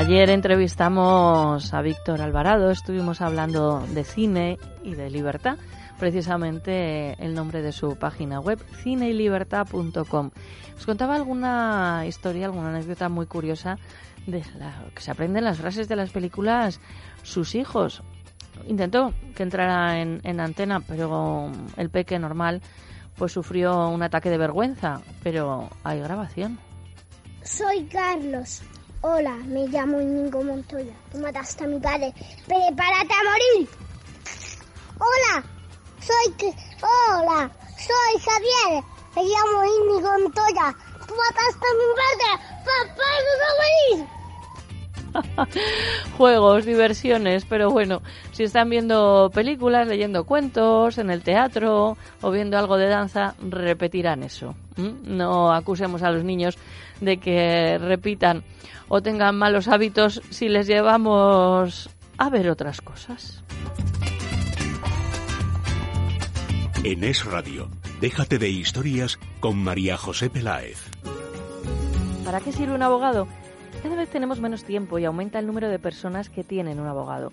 Ayer entrevistamos a Víctor Alvarado, estuvimos hablando de cine y de libertad, precisamente el nombre de su página web, cineylibertad.com. Os contaba alguna historia, alguna anécdota muy curiosa de la, que se aprenden las frases de las películas sus hijos. Intentó que entrara en, en antena, pero el peque normal pues sufrió un ataque de vergüenza, pero hay grabación. Soy Carlos. Hola, me llamo Íñigo Montoya. Tú mataste a mi padre. ¡Prepárate a morir! Hola, soy... Hola, soy Javier. Me llamo Íñigo Montoya. Tú mataste a mi padre. ¡Papá, no morir! juegos, diversiones, pero bueno, si están viendo películas, leyendo cuentos, en el teatro o viendo algo de danza, repetirán eso. No acusemos a los niños de que repitan o tengan malos hábitos si les llevamos a ver otras cosas. En Es Radio, déjate de historias con María José Peláez. ¿Para qué sirve un abogado? Cada vez tenemos menos tiempo y aumenta el número de personas que tienen un abogado.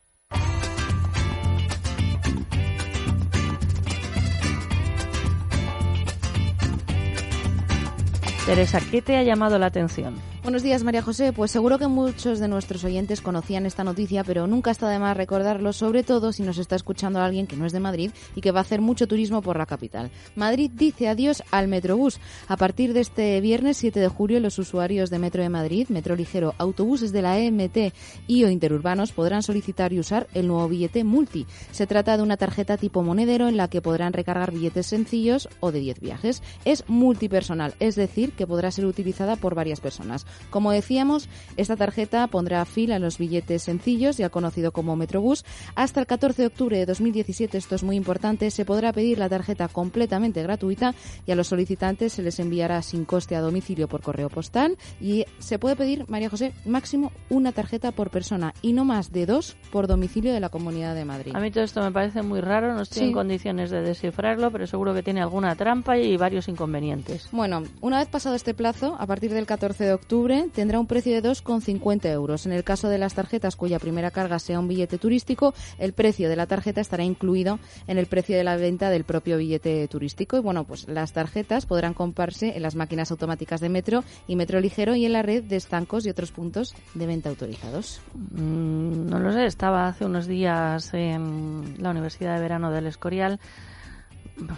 Teresa, ¿qué te ha llamado la atención? Buenos días, María José. Pues seguro que muchos de nuestros oyentes conocían esta noticia, pero nunca está de más recordarlo, sobre todo si nos está escuchando alguien que no es de Madrid y que va a hacer mucho turismo por la capital. Madrid dice adiós al Metrobús. A partir de este viernes 7 de julio, los usuarios de Metro de Madrid, Metro Ligero, autobuses de la EMT y o interurbanos podrán solicitar y usar el nuevo billete multi. Se trata de una tarjeta tipo monedero en la que podrán recargar billetes sencillos o de 10 viajes. Es multipersonal, es decir, que podrá ser utilizada por varias personas. Como decíamos, esta tarjeta pondrá fin a los billetes sencillos, ya conocido como Metrobús. Hasta el 14 de octubre de 2017, esto es muy importante, se podrá pedir la tarjeta completamente gratuita y a los solicitantes se les enviará sin coste a domicilio por correo postal y se puede pedir, María José, máximo una tarjeta por persona y no más de dos por domicilio de la Comunidad de Madrid. A mí todo esto me parece muy raro, no estoy Sí. en condiciones de descifrarlo, pero seguro que tiene alguna trampa y varios inconvenientes. Bueno, una vez pasado este plazo, a partir del 14 de octubre, tendrá un precio de 2,50 euros. En el caso de las tarjetas cuya primera carga sea un billete turístico, el precio de la tarjeta estará incluido en el precio de la venta del propio billete turístico. Y bueno, pues las tarjetas podrán comprarse en las máquinas automáticas de metro y metro ligero y en la red de estancos y otros puntos de venta autorizados. Mm, no lo sé, estaba hace unos días en la Universidad de Verano del Escorial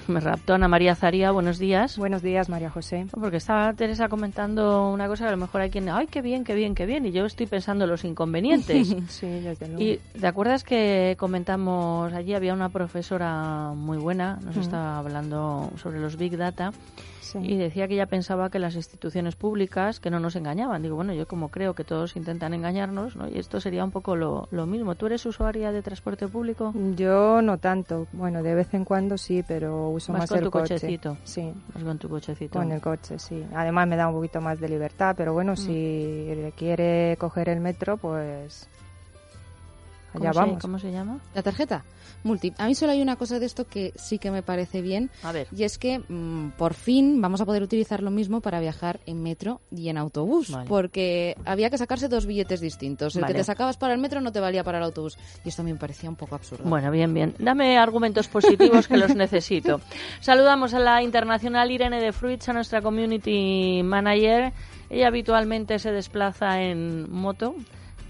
me raptó Ana María Zaría. Buenos días. Buenos días, María José. Porque estaba Teresa comentando una cosa que a lo mejor hay quien, ay, qué bien, qué bien, qué bien, y yo estoy pensando los inconvenientes. sí, desde luego. Y ¿te acuerdas que comentamos allí había una profesora muy buena, nos estaba hablando sobre los big data Sí. y decía que ella pensaba que las instituciones públicas que no nos engañaban. Digo, bueno, yo como creo que todos intentan engañarnos, ¿no? Y esto sería un poco lo, lo mismo. ¿Tú eres usuaria de transporte público? Yo no tanto. Bueno, de vez en cuando sí, pero uso Vas más con el tu coche. cochecito. Sí, Vas con tu cochecito. con el coche, sí. Además me da un poquito más de libertad, pero bueno, si quiere coger el metro, pues ¿Cómo allá se- vamos. ¿Cómo se llama? La tarjeta multi. A mí solo hay una cosa de esto que sí que me parece bien A ver. y es que mm, por fin vamos a poder utilizar lo mismo para viajar en metro y en autobús, Vale. porque había que sacarse dos billetes distintos. El Vale. que te sacabas para el metro no te valía para el autobús y esto a mí me parecía un poco absurdo. Bueno, bien, bien. Dame argumentos positivos que los necesito. Saludamos a la internacional Irene de Fruits, a nuestra community manager. Ella habitualmente se desplaza en moto.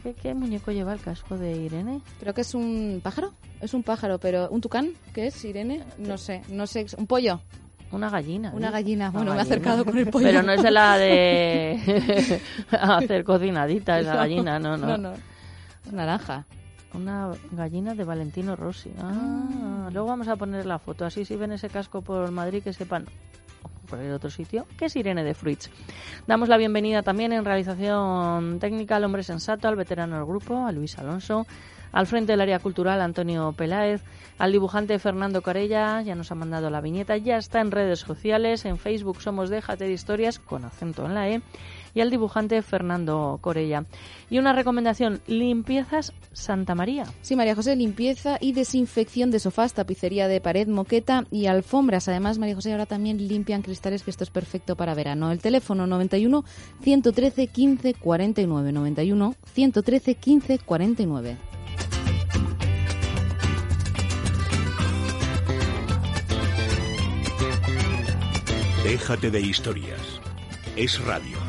¿Qué, qué muñeco lleva el casco de Irene? Creo que es un pájaro, es un pájaro, pero un tucán, ¿qué es, Irene? No sé, no sé, un pollo, Una gallina. una ¿eh? gallina. Una Bueno, me he acercado con el pollo. Pero no es la de hacer cocinadita, esa gallina, no, no. no, no. Naranja. Una gallina de Valentino Rossi. Ah, luego vamos a poner la foto. Así si ven ese casco por Madrid que sepan el otro sitio que es Irene de Fruits. Damos la bienvenida también en realización técnica al hombre sensato, al veterano del grupo, a Luis Alonso, al frente del área cultural Antonio Peláez, al dibujante Fernando Corella, ya nos ha mandado la viñeta, ya está en redes sociales, en Facebook somos Déjate de Historias con acento en la E y al dibujante Fernando Corella. Y una recomendación, limpiezas Santa María. Sí, María José, limpieza y desinfección de sofás, tapicería de pared, moqueta y alfombras. Además, María José ahora también limpian cristales, que esto es perfecto para verano. El teléfono 91 113 15 49 91 113 15 49. Déjate de historias. Es radio.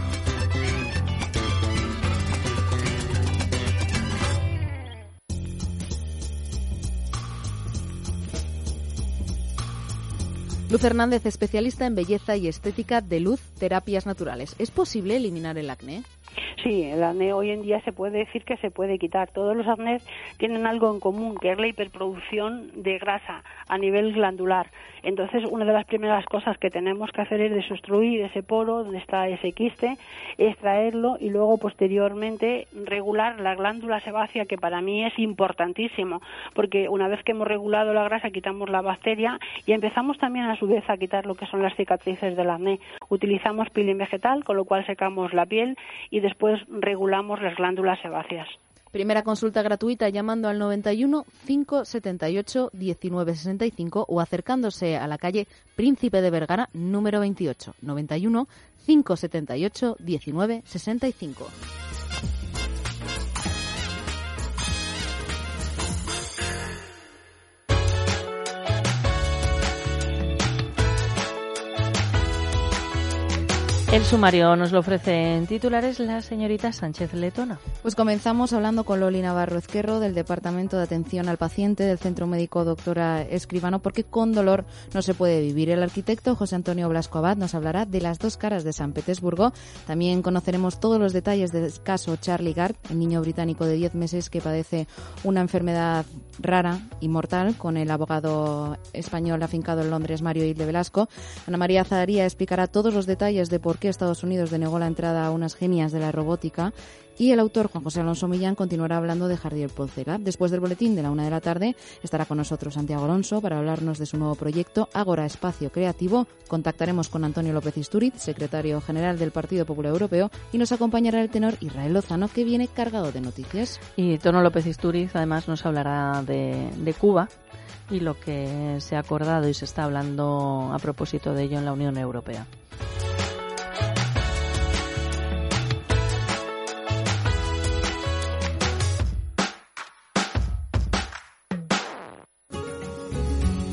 Luz Hernández, especialista en belleza y estética de luz, terapias naturales. ¿Es posible eliminar el acné? Sí, el acné hoy en día se puede decir que se puede quitar. Todos los acnés tienen algo en común, que es la hiperproducción de grasa a nivel glandular. Entonces, una de las primeras cosas que tenemos que hacer es desobstruir ese poro donde está ese quiste, extraerlo y luego posteriormente regular la glándula sebácea, que para mí es importantísimo, porque una vez que hemos regulado la grasa quitamos la bacteria y empezamos también a su vez a quitar lo que son las cicatrices del acné. Utilizamos peeling vegetal, con lo cual secamos la piel y después regulamos las glándulas sebáceas. Primera consulta gratuita llamando al 91 578 1965 o acercándose a la calle Príncipe de Vergara número 28 91 578 1965. El sumario nos lo ofrece en titulares la señorita Sánchez Letona. Pues comenzamos hablando con Loli Navarro Ezquerro del Departamento de Atención al Paciente del Centro Médico Doctora Escribano porque con dolor no se puede vivir. El arquitecto José Antonio Blasco Abad nos hablará de las dos caras de San Petersburgo. También conoceremos todos los detalles del caso Charlie Gard, el niño británico de 10 meses que padece una enfermedad rara y mortal con el abogado español afincado en Londres Mario Hilde Velasco. Ana María Zadaría explicará todos los detalles de por qué Estados Unidos denegó la entrada a unas genias de la robótica y el autor Juan José Alonso Millán continuará hablando de Jardier Poncela. Después del boletín de la una de la tarde estará con nosotros Santiago Alonso para hablarnos de su nuevo proyecto Ágora Espacio Creativo. Contactaremos con Antonio López Isturiz, secretario general del Partido Popular Europeo, y nos acompañará el tenor Israel Lozano, que viene cargado de noticias. Y Tono López Isturiz además nos hablará de Cuba y lo que se ha acordado y se está hablando a propósito de ello en la Unión Europea.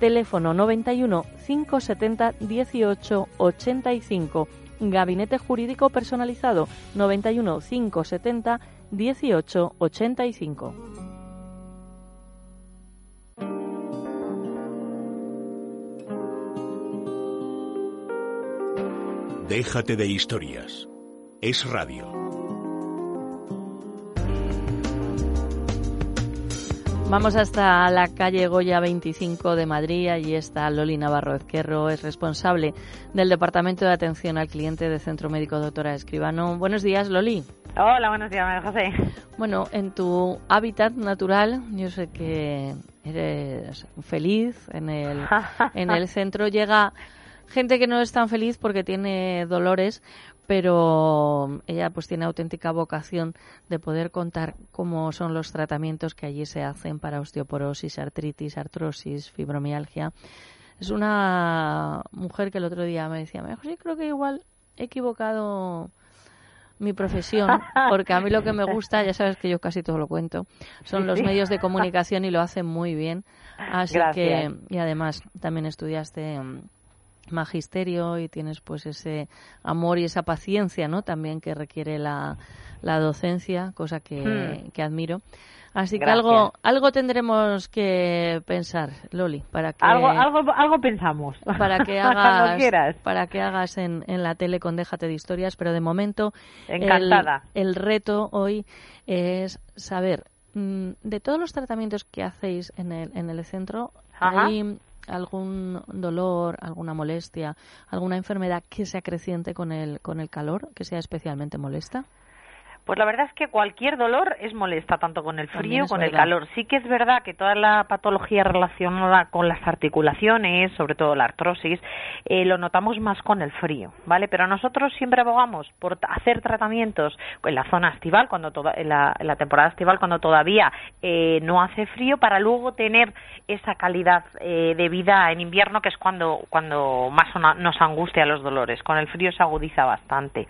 Teléfono 91 570 18 85. Gabinete Jurídico Personalizado 91 570 18 85. Déjate de historias. Es radio. Vamos hasta la calle Goya 25 de Madrid. Allí está Loli Navarro Ezquerro, es responsable del Departamento de Atención al Cliente del Centro Médico Doctora Escribano. Buenos días, Loli. Hola, buenos días, María José. Bueno, en tu hábitat natural, yo sé que eres feliz en el, en el centro. Llega gente que no es tan feliz porque tiene dolores, pero ella pues tiene auténtica vocación de poder contar cómo son los tratamientos que allí se hacen para osteoporosis, artritis, artrosis, fibromialgia. Es una mujer que el otro día me decía, mejor sí creo que igual he equivocado mi profesión, porque a mí lo que me gusta, ya sabes que yo casi todo lo cuento, son los medios de comunicación y lo hacen muy bien. Así que, y además también estudiaste mm, magisterio y tienes pues ese amor y esa paciencia, ¿no? También que requiere la, la docencia, cosa que, Hmm. que admiro. Así que algo, algo tendremos que pensar, Loli, para que Algo, algo, algo pensamos. para que hagas quieras. para que hagas en, en la tele con Déjate de historias, pero de momento Encantada. El, reto hoy es saber mm, de todos los tratamientos que hacéis en el, en el centro, Ajá. ¿hay algún dolor, alguna molestia, alguna enfermedad que se acreciente con el con el calor, que sea especialmente molesta? Pues la verdad es que cualquier dolor es molesta, tanto con el frío con el calor. Sí que es verdad que toda la patología relacionada con las articulaciones, sobre todo la artrosis, eh, lo notamos más con el frío, ¿vale? Pero nosotros siempre abogamos por hacer tratamientos en la zona estival, cuando toda, en, la, en la temporada estival, cuando todavía eh, no hace frío, para luego tener esa calidad eh, de vida en invierno, que es cuando, cuando más nos angustia los dolores. Con el frío se agudiza bastante.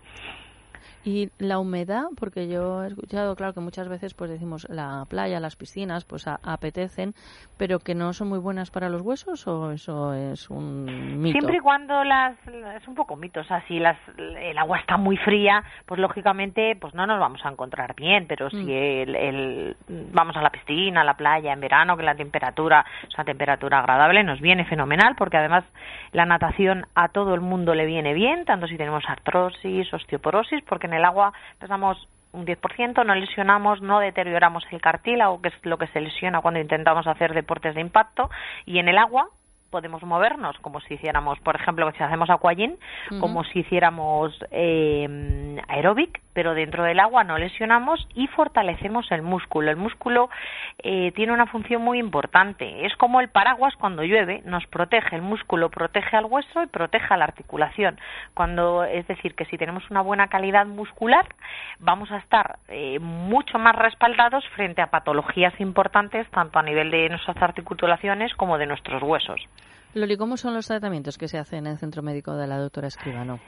Y la humedad, porque yo he escuchado, claro, que muchas veces pues decimos la playa, las piscinas, pues a- apetecen, pero que no son muy buenas para los huesos o eso es un mito. Siempre y cuando las es un poco mito, o sea, si las, el agua está muy fría, pues lógicamente pues no nos vamos a encontrar bien, pero si Mm. el, el- vamos a la piscina, a la playa en verano, que la temperatura es una temperatura agradable, nos viene fenomenal, porque además la natación a todo el mundo le viene bien, tanto si tenemos artrosis, osteoporosis, porque en el agua pesamos un 10%, no lesionamos, no deterioramos el cartílago, que es lo que se lesiona cuando intentamos hacer deportes de impacto, y en el agua podemos movernos como si hiciéramos, por ejemplo, si hacemos aquagym, Ujú. como si hiciéramos eh, aeróbic, pero dentro del agua no lesionamos y fortalecemos el músculo. El músculo eh, tiene una función muy importante. Es como el paraguas cuando llueve, nos protege. El músculo protege al hueso y protege a la articulación. Cuando, es decir, que si tenemos una buena calidad muscular, vamos a estar eh, mucho más respaldados frente a patologías importantes, tanto a nivel de nuestras articulaciones como de nuestros huesos. Loli, ¿cómo son los tratamientos que se hacen en el centro médico de la doctora Escribano?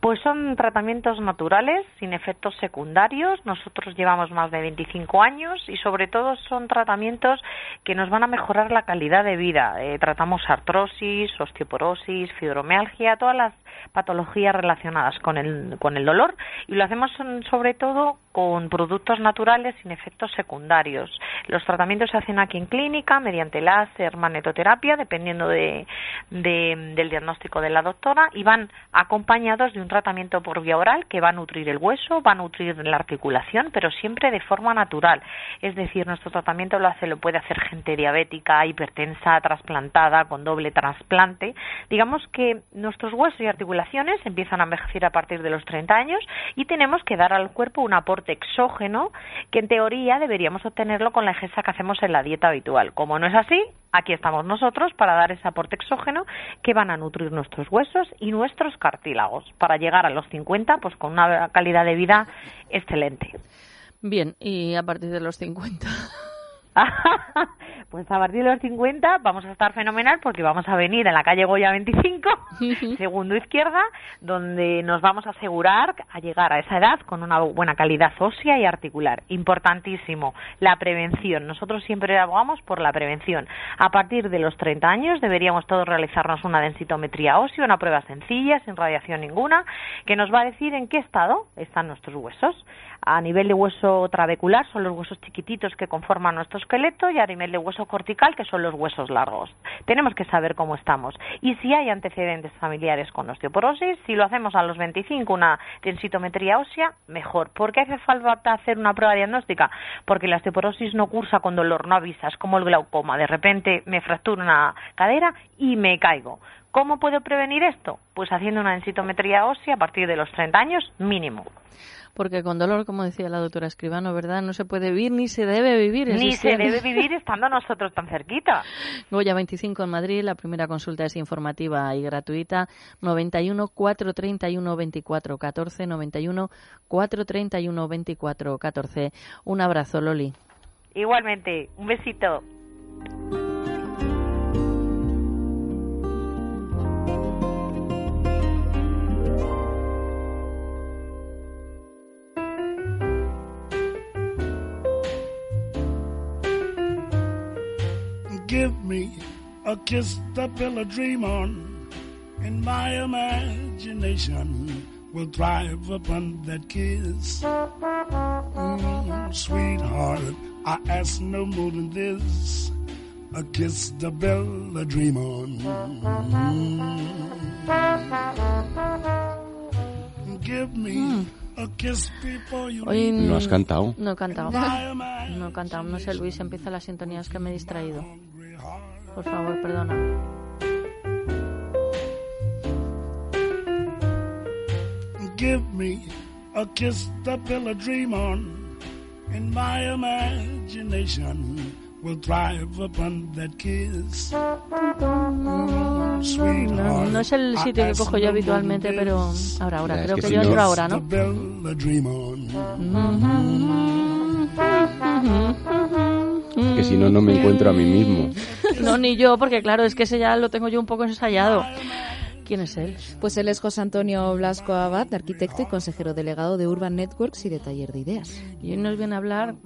Pues son tratamientos naturales, sin efectos secundarios. Nosotros llevamos más de 25 años y sobre todo son tratamientos que nos van a mejorar la calidad de vida. Eh, tratamos artrosis, osteoporosis, fibromialgia, todas las patologías relacionadas con el, con el dolor y lo hacemos sobre todo con productos naturales sin efectos secundarios. Los tratamientos se hacen aquí en clínica mediante láser, magnetoterapia, dependiendo de, de- del diagnóstico de la doctora, y van acompañados de un tratamiento por vía oral que va a nutrir el hueso, va a nutrir la articulación, pero siempre de forma natural. Es decir, nuestro tratamiento lo hace, lo puede hacer gente diabética, hipertensa, trasplantada, con doble trasplante. Digamos que nuestros huesos y articulaciones empiezan a envejecer a partir de los 30 años y tenemos que dar al cuerpo un aporte exógeno que en teoría deberíamos obtenerlo con la ingesta que hacemos en la dieta habitual. Como no es así, aquí estamos nosotros para dar ese aporte exógeno que van a nutrir nuestros huesos y nuestros cartílagos para llegar a los 50 pues con una calidad de vida excelente. Bien, y a partir de los 50. pues a partir de los 50 vamos a estar fenomenal porque vamos a venir en la calle Goya 25, segundo izquierda, donde nos vamos a asegurar a llegar a esa edad con una buena calidad ósea y articular. Importantísimo, la prevención. Nosotros siempre abogamos por la prevención. A partir de los 30 años deberíamos todos realizarnos una densitometría ósea, una prueba sencilla, sin radiación ninguna, que nos va a decir en qué estado están nuestros huesos. A nivel de hueso trabecular son los huesos chiquititos que conforman nuestro esqueleto y a nivel de hueso cortical que son los huesos largos. Tenemos que saber cómo estamos. Y si hay antecedentes familiares con osteoporosis, si lo hacemos a los 25 una densitometría ósea, mejor. ¿Por qué hace falta hacer una prueba diagnóstica? Porque la osteoporosis no cursa con dolor, no avisas, como el glaucoma. De repente me fractura una cadera y me caigo. ¿Cómo puedo prevenir esto? Pues haciendo una densitometría ósea a partir de los 30 años mínimo. Porque con dolor, como decía la doctora Escribano, ¿verdad? No se puede vivir ni se debe vivir. Ni se debe vivir estando nosotros tan cerquita. Goya 25 en Madrid, la primera consulta es informativa y gratuita. 91 431 24 14, 91 431 24 14. Un abrazo, Loli. Igualmente, un besito. A kiss to build a dream on. And my imagination will thrive upon that kiss. Mm, sweetheart, I ask no more than this. A kiss to build a dream on. Mm. Give me. Mm. Hoy no has cantado. No he cantado. No he cantado. No sé, Luis, empieza las sintonías que me he distraído. Por favor, perdona. Give me a kiss to build a dream on, and my imagination will thrive upon that kiss. Mm, sweetheart, no, es el sitio que cojo yo habitualmente, pero ahora, ahora, creo que, que si yo entro ahora, ¿no? que si no, no me encuentro a mí mismo. No, ni yo, porque claro, es que ese ya lo tengo yo un poco ensayado. ¿Quién es él? Pues él es José Antonio Blasco Abad, arquitecto y consejero delegado de Urban Networks y de Taller de Ideas. Y hoy nos viene a hablar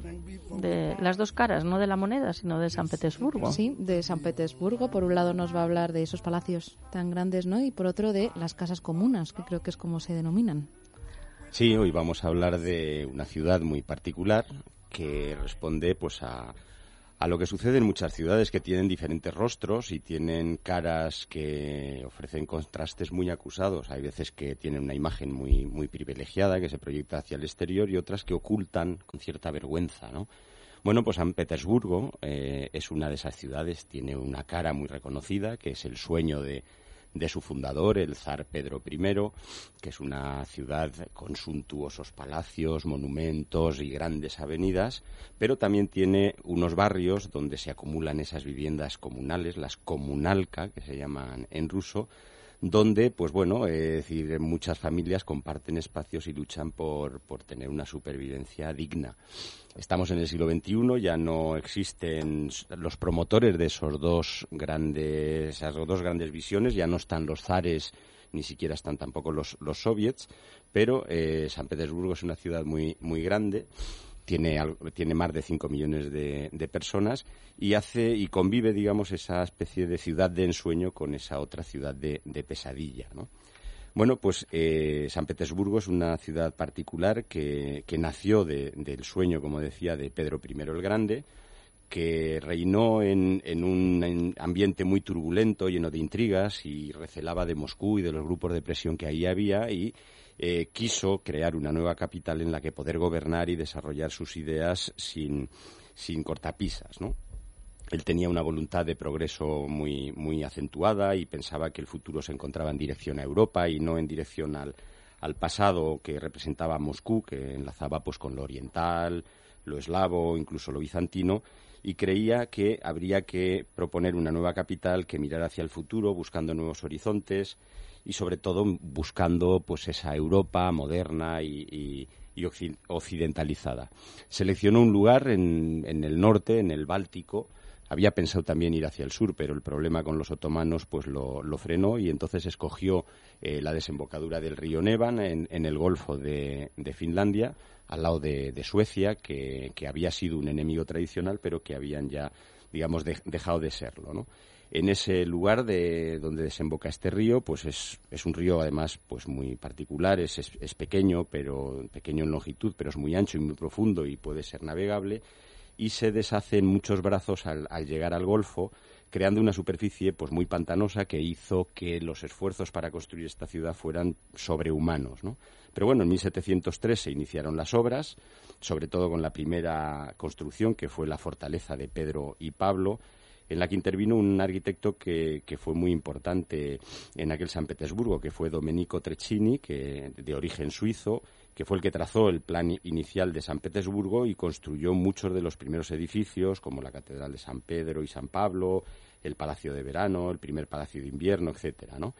de las dos caras, no de la moneda, sino de San Petersburgo. Sí, de San Petersburgo. Por un lado nos va a hablar de esos palacios tan grandes, ¿no? Y por otro de las casas comunas, que creo que es como se denominan. Sí, hoy vamos a hablar de una ciudad muy particular que responde pues a a lo que sucede en muchas ciudades que tienen diferentes rostros y tienen caras que ofrecen contrastes muy acusados. Hay veces que tienen una imagen muy, muy privilegiada que se proyecta hacia el exterior y otras que ocultan con cierta vergüenza, ¿no? Bueno, pues San Petersburgo eh, es una de esas ciudades, tiene una cara muy reconocida, que es el sueño de, de su fundador, el zar Pedro I, que es una ciudad con suntuosos palacios, monumentos y grandes avenidas, pero también tiene unos barrios donde se acumulan esas viviendas comunales, las comunalca, que se llaman en ruso, donde, pues bueno, es decir, muchas familias comparten espacios y luchan por, por tener una supervivencia digna. Estamos en el siglo XXI, ya no existen los promotores de esos dos grandes, esas dos grandes visiones, ya no están los zares ni siquiera están tampoco los, los soviets, pero eh, San Petersburgo es una ciudad muy, muy grande tiene, tiene más de 5 millones de, personas y hace y convive, digamos, esa especie de ciudad de ensueño con esa otra ciudad de, pesadilla, ¿no? Bueno, pues eh, San Petersburgo es una ciudad particular que, que nació del sueño, como decía, de Pedro I el Grande, que reinó en, en, un ambiente muy turbulento, lleno de intrigas y recelaba de Moscú y de los grupos de presión que ahí había y eh, quiso crear una nueva capital en la que poder gobernar y desarrollar sus ideas sin, sin cortapisas, ¿no? Él tenía una voluntad de progreso muy, muy acentuada y pensaba que el futuro se encontraba en dirección a Europa y no en dirección al, al pasado que representaba Moscú, que enlazaba pues con lo oriental, lo eslavo, incluso lo bizantino, y creía que habría que proponer una nueva capital que mirara hacia el futuro, buscando nuevos horizontes, y sobre todo buscando pues esa Europa moderna y, occidentalizada. Seleccionó un lugar en, en el norte, en el Báltico, había pensado también ir hacia el sur, pero el problema con los otomanos pues lo, frenó y entonces escogió eh, la desembocadura del río Nevan en, el Golfo de, Finlandia, al lado de, Suecia, que, había sido un enemigo tradicional, pero que habían ya, digamos, dejado de serlo, ¿no? En ese lugar de donde desemboca este río, pues es, es un río además pues muy particular, es, es pequeño, pero pequeño en longitud, pero es muy ancho y muy profundo y puede ser navegable y se deshace en muchos brazos al, llegar al Golfo, creando una superficie pues muy pantanosa que hizo que los esfuerzos para construir esta ciudad fueran sobrehumanos, ¿no? Pero bueno, en 1703 se iniciaron las obras, sobre todo con la primera construcción, que fue la fortaleza de Pedro y Pablo, en la que intervino un arquitecto que, fue muy importante en aquel San Petersburgo, que fue Domenico Treccini, que, de origen suizo, que fue el que trazó el plan inicial de San Petersburgo y construyó muchos de los primeros edificios, como la Catedral de San Pedro y San Pablo, el Palacio de Verano, el primer Palacio de Invierno, etcétera, ¿no?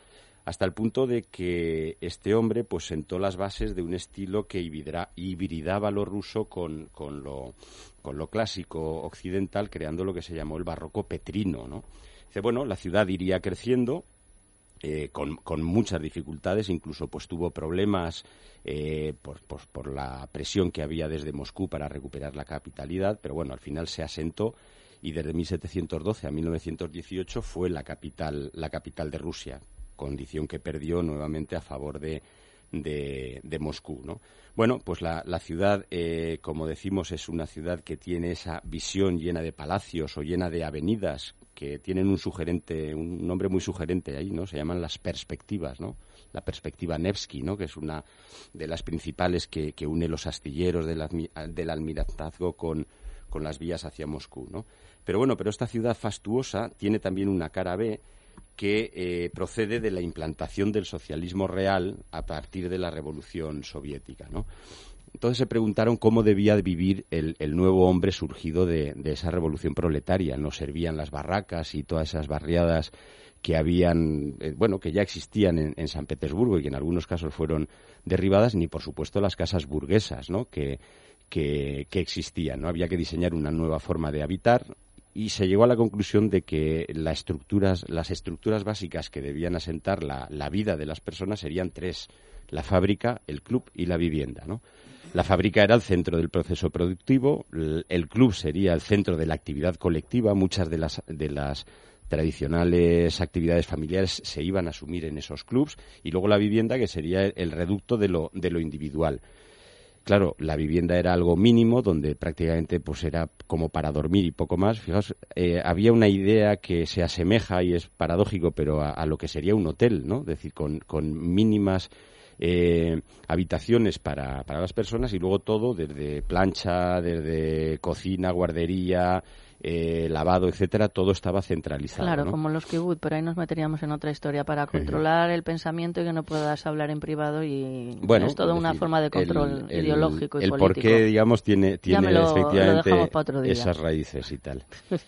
Hasta el punto de que este hombre pues sentó las bases de un estilo que hibridaba lo ruso con, con, lo, con lo clásico occidental, creando lo que se llamó el barroco petrino, ¿no? Dice, bueno, la ciudad iría creciendo, eh, con, con, muchas dificultades, incluso pues tuvo problemas eh, por, por, la presión que había desde Moscú para recuperar la capitalidad, pero bueno, al final se asentó y desde 1712 a 1918 fue la capital, la capital de Rusia, condición que perdió nuevamente a favor de, de, Moscú, ¿no? Bueno, pues la, la ciudad, eh, como decimos, es una ciudad que tiene esa visión llena de palacios o llena de avenidas que tienen un sugerente, un nombre muy sugerente ahí, ¿no? Se llaman las perspectivas, ¿no? La perspectiva Nevsky, ¿no? Que es una de las principales que, que une los astilleros del, del almirantazgo con, con las vías hacia Moscú, ¿no? Pero bueno, pero esta ciudad fastuosa tiene también una cara B que eh, procede de la implantación del socialismo real a partir de la revolución soviética. Entonces se preguntaron cómo debía vivir el, nuevo hombre surgido de, esa revolución proletaria. No servían las barracas y todas esas barriadas que habían, eh, bueno, que ya existían en, San Petersburgo y que en algunos casos fueron derribadas, ni por supuesto las casas burguesas, ¿no? Que, que, existían. ¿no? Había que diseñar una nueva forma de habitar y se llegó a la conclusión de que las estructuras, las estructuras básicas que debían asentar la, vida de las personas serían tres la fábrica, el club y la vivienda, ¿no? La fábrica era el centro del proceso productivo, el club sería el centro de la actividad colectiva, muchas de las, de las tradicionales actividades familiares se iban a asumir en esos clubs y luego la vivienda que sería el reducto de lo, de lo individual. Claro, la vivienda era algo mínimo, donde prácticamente pues era como para dormir y poco más. Fijaos, eh, había una idea que se asemeja y es paradójico, pero a, a, lo que sería un hotel, ¿no? Es decir, con, con mínimas eh, habitaciones para, para las personas y luego todo, desde plancha, desde cocina, guardería, eh, lavado, etcétera, todo estaba centralizado. Claro, como los kibbutz, pero ahí nos meteríamos en otra historia para controlar el pensamiento y que no puedas hablar en privado y bueno, es toda una forma de control ideológico y el político. El por qué, digamos, tiene, tiene efectivamente esas raíces y tal.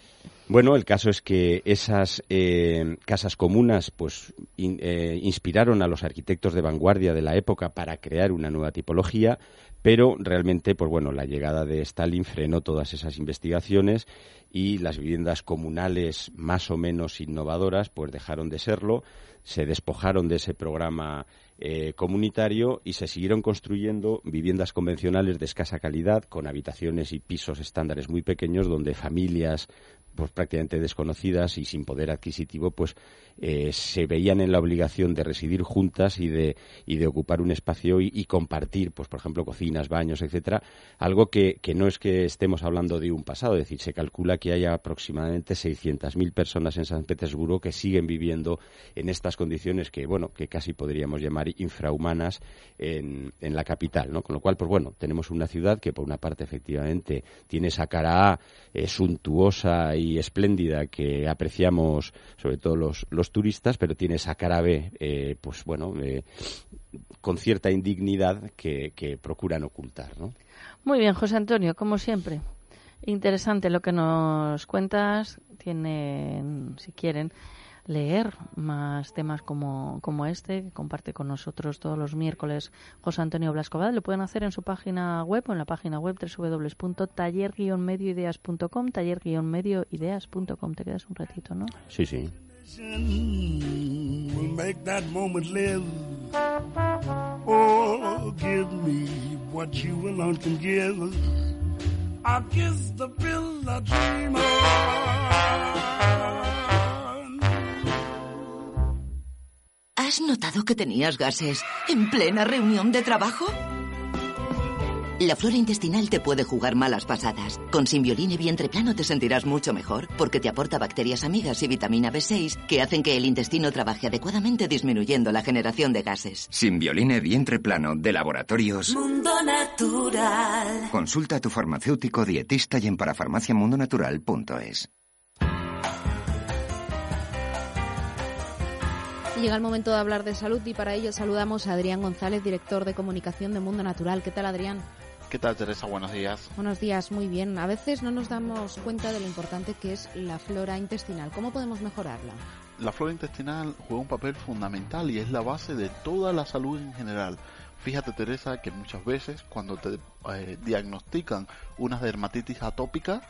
Bueno, el caso es que esas eh, casas comunas pues eh, inspiraron a los arquitectos de vanguardia de la época para crear una nueva tipología, pero realmente, pues bueno, la llegada de Stalin frenó todas esas investigaciones y las viviendas comunales más o menos innovadoras pues dejaron de serlo, se despojaron de ese programa eh, comunitario y se siguieron construyendo viviendas convencionales de escasa calidad con habitaciones y pisos estándares muy pequeños donde familias pues prácticamente desconocidas y sin poder adquisitivo, pues eh, se veían en la obligación de residir juntas y de, y de ocupar un espacio y, compartir, pues por ejemplo, cocinas, baños, etcétera, algo que, que, no es que estemos hablando de un pasado, es decir, se calcula que hay aproximadamente 600.000 personas en San Petersburgo que siguen viviendo en estas condiciones que, bueno, que casi podríamos llamar infrahumanas en, en la capital, ¿no? Con lo cual, pues bueno, tenemos una ciudad que por una parte efectivamente tiene esa cara eh, suntuosa y espléndida que apreciamos sobre todo los, los turistas, pero tiene esa cara B, eh, pues bueno, eh, con cierta indignidad que, que procuran ocultar, ¿no? Muy bien, José Antonio, como siempre. Interesante lo que nos cuentas. Tienen, si quieren, leer más temas como, como este, que comparte con nosotros todos los miércoles José Antonio Blascobad, lo pueden hacer en su página web o en la página web www.taller-medioideas.com, taller-medioideas.com. Te quedas un ratito, ¿no? Sí, sí. will make that moment live. Oh, give me what you alone can give. I'll kiss the pill I dream on. ¿Has notado que tenías gases en plena reunión de trabajo? La flora intestinal te puede jugar malas pasadas. Con Simbioline Vientre Plano te sentirás mucho mejor porque te aporta bacterias amigas y vitamina B6 que hacen que el intestino trabaje adecuadamente disminuyendo la generación de gases. Simbioline Vientre Plano de Laboratorios. Mundo Natural. Consulta a tu farmacéutico dietista y en parafarmaciamundonatural.es. Llega el momento de hablar de salud y para ello saludamos a Adrián González, director de comunicación de Mundo Natural. ¿Qué tal, Adrián? ¿Qué tal, Teresa? Buenos días. Buenos días, muy bien. A veces no nos damos cuenta de lo importante que es la flora intestinal. ¿Cómo podemos mejorarla? La flora intestinal juega un papel fundamental y es la base de toda la salud en general. Fíjate, Teresa, que muchas veces cuando te eh, diagnostican una dermatitis atópica,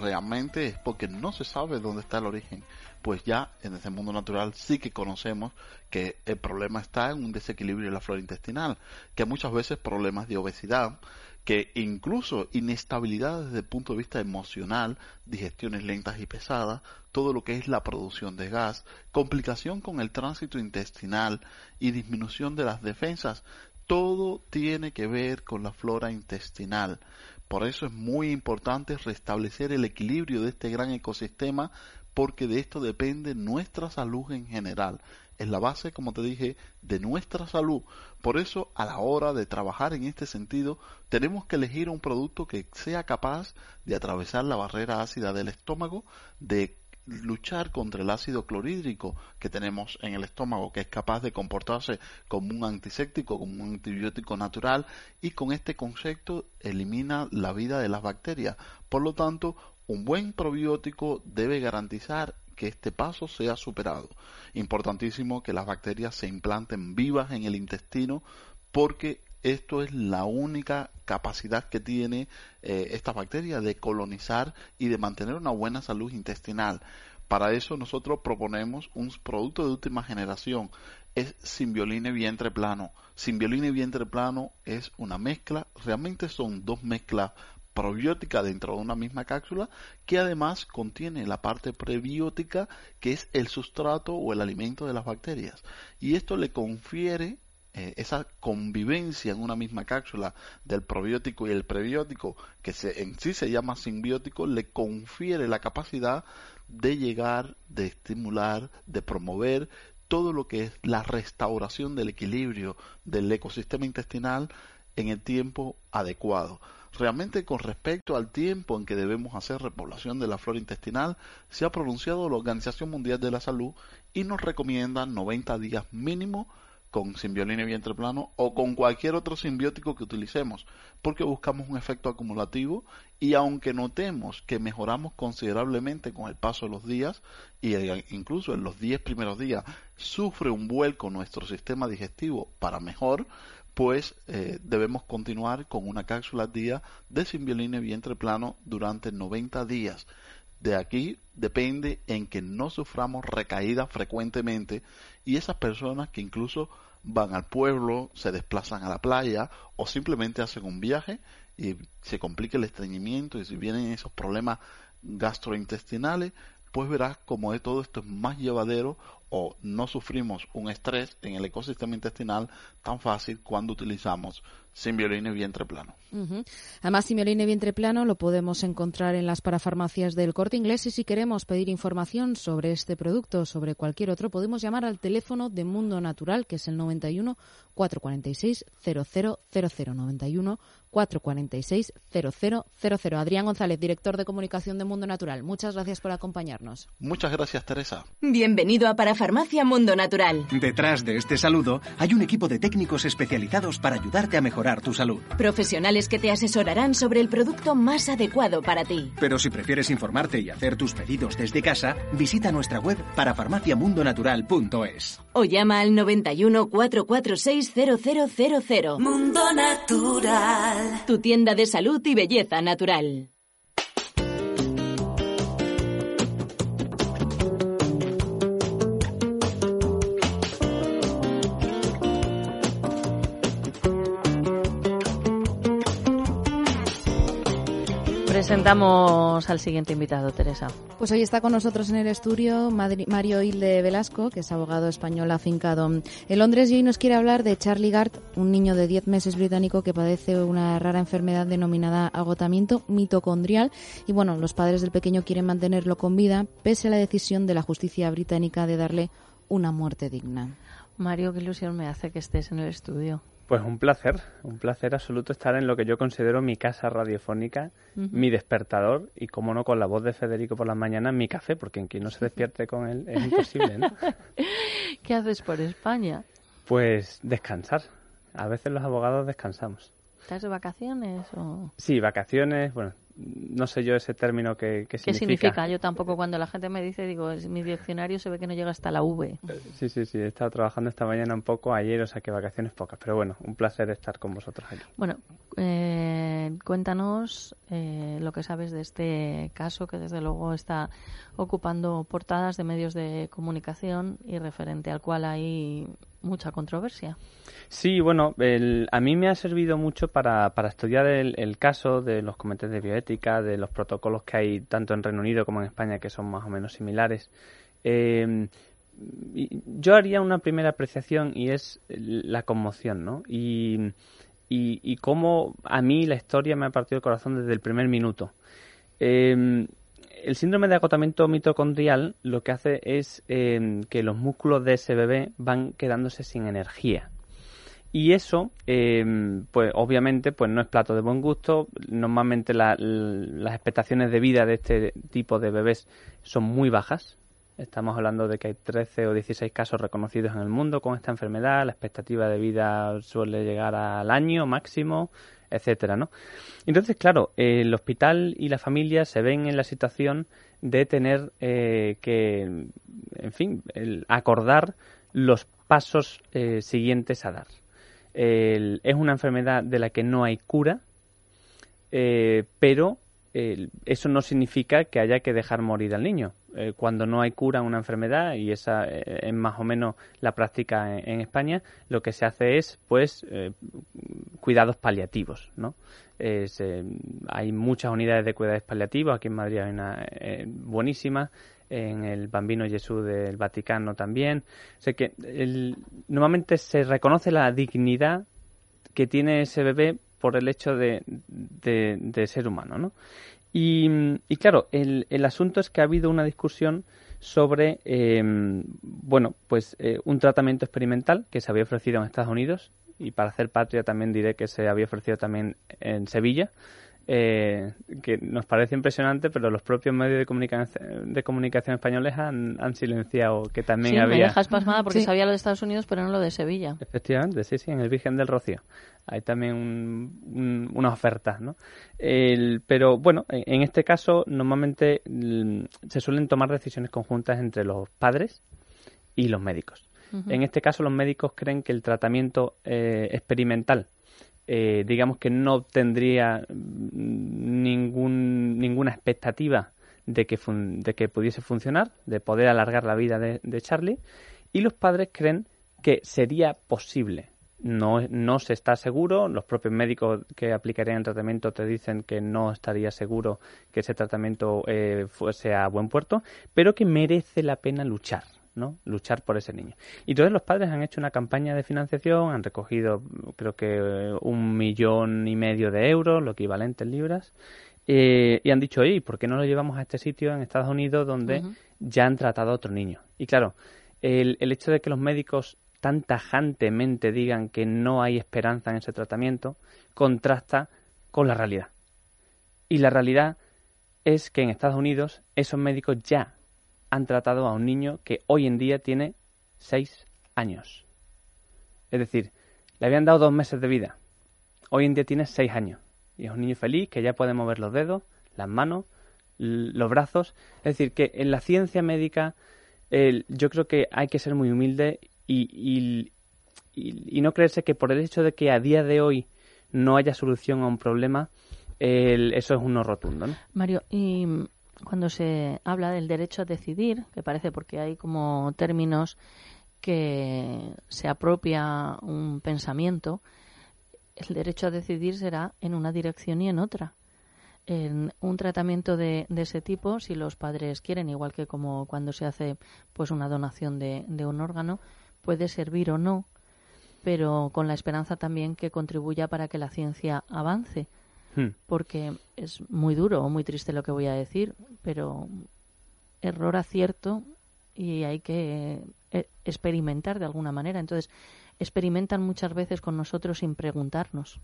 realmente es porque no se sabe dónde está el origen. Pues ya en ese mundo natural sí que conocemos que el problema está en un desequilibrio de la flora intestinal, que muchas veces problemas de obesidad, que incluso inestabilidad desde el punto de vista emocional, digestiones lentas y pesadas, todo lo que es la producción de gas, complicación con el tránsito intestinal y disminución de las defensas, todo tiene que ver con la flora intestinal. Por eso es muy importante restablecer el equilibrio de este gran ecosistema porque de esto depende nuestra salud en general. Es la base, como te dije, de nuestra salud. Por eso, a la hora de trabajar en este sentido, tenemos que elegir un producto que sea capaz de atravesar la barrera ácida del estómago, de luchar contra el ácido clorhídrico que tenemos en el estómago, que es capaz de comportarse como un antiséptico, como un antibiótico natural, y con este concepto elimina la vida de las bacterias. Por lo tanto, un buen probiótico debe garantizar que este paso sea superado. Importantísimo que las bacterias se implanten vivas en el intestino porque esto es la única capacidad que tiene eh, esta bacteria de colonizar y de mantener una buena salud intestinal. Para eso nosotros proponemos un producto de última generación. Es Simbioline Vientre Plano. Simbioline Vientre Plano es una mezcla, realmente son dos mezclas probiótica dentro de una misma cápsula que además contiene la parte prebiótica que es el sustrato o el alimento de las bacterias y esto le confiere eh, esa convivencia en una misma cápsula del probiótico y el prebiótico que se, en sí se llama simbiótico le confiere la capacidad de llegar, de estimular, de promover todo lo que es la restauración del equilibrio del ecosistema intestinal en el tiempo adecuado. Realmente con respecto al tiempo en que debemos hacer repoblación de la flora intestinal, se ha pronunciado la Organización Mundial de la Salud y nos recomienda 90 días mínimo con simbioline vientre plano o con cualquier otro simbiótico que utilicemos, porque buscamos un efecto acumulativo y aunque notemos que mejoramos considerablemente con el paso de los días y eh, incluso en los 10 primeros días sufre un vuelco nuestro sistema digestivo para mejor, pues eh, debemos continuar con una cápsula día de simbioline vientre plano durante 90 días. De aquí depende en que no suframos recaídas frecuentemente y esas personas que incluso van al pueblo, se desplazan a la playa o simplemente hacen un viaje y se complica el estreñimiento y si vienen esos problemas gastrointestinales, pues verás como de todo esto es más llevadero o no sufrimos un estrés en el ecosistema intestinal tan fácil cuando utilizamos Simbioline vientre plano. Además, Simbioline vientre plano lo podemos encontrar en las parafarmacias del Corte Inglés y si queremos pedir información sobre este producto o sobre cualquier otro, podemos llamar al teléfono de Mundo Natural, que es el 91 446 0000 91 446 0000. Adrián González, director de comunicación de Mundo Natural. Muchas gracias por acompañarnos. Muchas gracias, Teresa. Bienvenido a Parafarmacia Mundo Natural. Detrás de este saludo hay un equipo de técnicos especializados para ayudarte a mejorar mejorar tu salud. Profesionales que te asesorarán sobre el producto más adecuado para ti. Pero si prefieres informarte y hacer tus pedidos desde casa, visita nuestra web para farmaciamundonatural.es. O llama al 91 446 0000. Mundo Natural. Tu tienda de salud y belleza natural. Presentamos al siguiente invitado, Teresa. Pues hoy está con nosotros en el estudio Mario Hilde Velasco, que es abogado español afincado en Londres y hoy nos quiere hablar de Charlie Gard, un niño de 10 meses británico que padece una rara enfermedad denominada agotamiento mitocondrial y bueno, los padres del pequeño quieren mantenerlo con vida pese a la decisión de la justicia británica de darle una muerte digna. Mario, qué ilusión me hace que estés en el estudio. Pues un placer, un placer absoluto estar en lo que yo considero mi casa radiofónica, mi despertador y, como no, con la voz de Federico por las mañanas, mi café, porque en quien no se despierte con él es imposible, ¿no? ¿Qué haces por España? Pues descansar. A veces los abogados descansamos. ¿Estás de vacaciones o...? Sí, vacaciones, bueno, no sé yo ese término que, que ¿Qué significa? Yo tampoco cuando la gente me dice, digo, es- mi diccionario se ve que no llega hasta la V. Sí, sí, sí, he estado trabajando esta mañana un poco, ayer, o sea que vacaciones pocas, pero bueno, un placer estar con vosotros aquí. Bueno, eh, cuéntanos eh, lo que sabes de este caso que desde luego está ocupando portadas de medios de comunicación y referente al cual hay mucha controversia. Sí, bueno, el- a mí me ha servido mucho para, para estudiar el, caso de los comités de bioética, de los protocolos que hay tanto en Reino Unido como en España que son más o menos similares. Y yo haría una primera apreciación y es la conmoción, ¿no? Y, y, cómo a mí la historia me ha partido el corazón desde el primer minuto. Eh, el síndrome de agotamiento mitocondrial lo que hace es eh, que los músculos de ese bebé van quedándose sin energía. Y eso, eh, pues obviamente, pues no es plato de buen gusto. Normalmente la- las expectaciones de vida de este tipo de bebés son muy bajas. Estamos hablando de que hay 13 o 16 casos reconocidos en el mundo con esta enfermedad. La expectativa de vida suele llegar al año máximo, etcétera, ¿no? Entonces, claro, el hospital y la familia se ven en la situación de tener eh, que, en fin, acordar los pasos eh, siguientes a dar. Es una enfermedad de la que no hay cura, eh, pero eh, eso no significa que haya que dejar morir al niño. Eh, cuando no hay cura a una enfermedad, y esa eh, es más o menos la práctica en, España, lo que se hace es, pues, eh, cuidados paliativos, ¿no? Hay muchas unidades de cuidados paliativos, aquí en Madrid hay una buenísima, en el Bambino Jesús del Vaticano también. O que normalmente se reconoce la dignidad que tiene ese bebé por el hecho de, ser humano, ¿no? Y, claro, el, el asunto es que ha habido una discusión sobre, eh, bueno, pues eh, un tratamiento experimental que se había ofrecido en Estados Unidos y para hacer patria también diré que se había ofrecido también en Sevilla, eh, que nos parece impresionante, pero los propios medios de comunicación, de comunicación españoles han, han silenciado que también Sí, había... me dejas pasmada porque Sí. sabía lo de Estados Unidos, pero no lo de Sevilla. Efectivamente, sí, sí, en el Virgen del Rocío. Hay también un- un- unas ofertas, ¿no? El- pero bueno, en, en este caso normalmente se suelen tomar decisiones conjuntas entre los padres y los médicos. En este caso los médicos creen que el tratamiento eh, experimental eh, digamos que no tendría ningún, ninguna expectativa de que, fun- de que pudiese funcionar, de poder alargar la vida de, de Charlie, y los padres creen que sería posible. No, no se está seguro, los propios médicos que aplicarían el tratamiento te dicen que no estaría seguro que ese tratamiento eh, fuese a buen puerto, pero que merece la pena luchar. ¿No? luchar por ese niño. Y entonces los padres han hecho una campaña de financiación, han recogido creo que un millón y medio de euros, lo equivalente en libras, eh, y han dicho, oye, ¿por qué no lo llevamos a este sitio en Estados Unidos donde ya han tratado a otro niño? Y claro, el, el hecho de que los médicos tan tajantemente digan que no hay esperanza en ese tratamiento contrasta con la realidad. Y la realidad es que en Estados Unidos esos médicos ya han tratado a un niño que hoy en día tiene seis años. Es decir, le habían dado dos meses de vida hoy en día tiene seis años y es un niño feliz que ya puede mover los dedos, las manos, los brazos. Es decir, que en la ciencia médica yo creo que hay que ser muy humilde y, y, no creerse que por el hecho de que a día de hoy no haya solución a un problema, eso es uno rotundo. ¿no? Mario, y cuando se habla del derecho a decidir, que parece porque hay como términos que se apropia un pensamiento, el derecho a decidir será en una dirección y en otra. Un tratamiento de, ese tipo, si los padres quieren, igual que como cuando se hace pues una donación de un órgano, puede servir o no, pero con la esperanza también que contribuya para que la ciencia avance. Hmm. Porque es muy duro o muy triste lo que voy a decir, pero error acierto y hay que eh, experimentar de alguna manera. Entonces, experimentan muchas veces con nosotros sin preguntarnos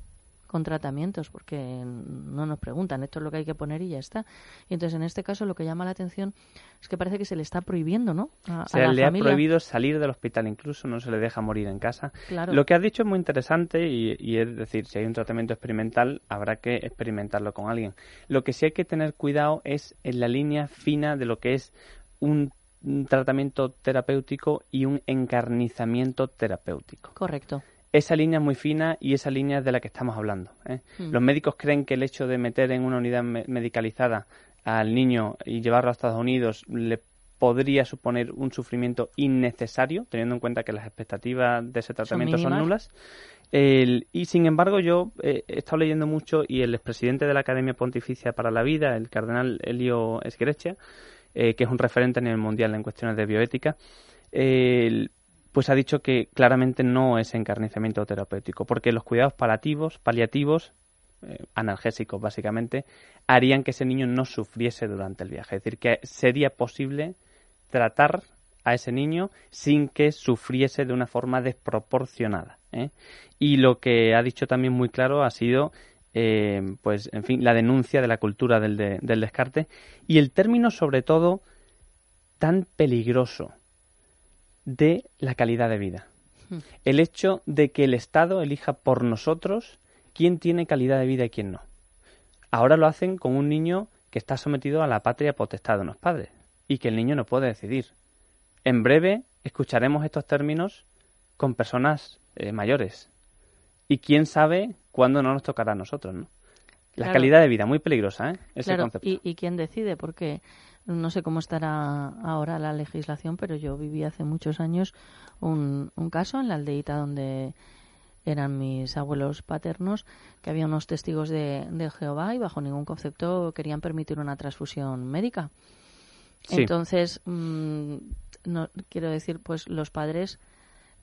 con tratamientos porque no nos preguntan, esto es lo que hay que poner y ya está. Y entonces en este caso lo que llama la atención es que parece que se le está prohibiendo, ¿no? se le ha prohibido salir del hospital incluso, no se le deja morir en casa. Lo que has dicho es muy interesante y, y, es decir, si hay un tratamiento experimental habrá que experimentarlo con alguien. Lo que sí hay que tener cuidado es en la línea fina de lo que es un tratamiento terapéutico y un encarnizamiento terapéutico. Correcto esa línea es muy fina y esa línea es de la que estamos hablando. ¿eh? Hmm. Los médicos creen que el hecho de meter en una unidad medicalizada al niño y llevarlo a Estados Unidos le podría suponer un sufrimiento innecesario, teniendo en cuenta que las expectativas de ese tratamiento son, nulas. y sin embargo, yo he estado leyendo mucho y el expresidente de la Academia Pontificia para la Vida, el cardenal Elio Esgrecha, eh, que es un referente a nivel mundial en cuestiones de bioética, pues ha dicho que claramente no es encarnizamiento terapéutico, porque los cuidados paliativos, paliativos, eh, analgésicos básicamente, harían que ese niño no sufriese durante el viaje. Es decir, que sería posible tratar a ese niño sin que sufriese de una forma desproporcionada. ¿eh? Y lo que ha dicho también muy claro ha sido eh, pues en fin, la denuncia de la cultura del, del, descarte y el término sobre todo tan peligroso de la calidad de vida. Hmm. El hecho de que el Estado elija por nosotros quién tiene calidad de vida y quién no. Ahora lo hacen con un niño que está sometido a la patria potestad de unos padres y que el niño no puede decidir. En breve escucharemos estos términos con personas eh, mayores. Y quién sabe cuándo no nos tocará a nosotros, ¿no? La calidad de vida, muy peligrosa, ¿eh? Ese concepto. ¿Y, ¿Y quién decide? Porque no sé cómo estará ahora la legislación, pero yo viví hace muchos años un, un caso en la aldeita donde eran mis abuelos paternos, que había unos testigos de, Jehová y bajo ningún concepto querían permitir una transfusión médica. Entonces, mm, no, quiero decir, pues los padres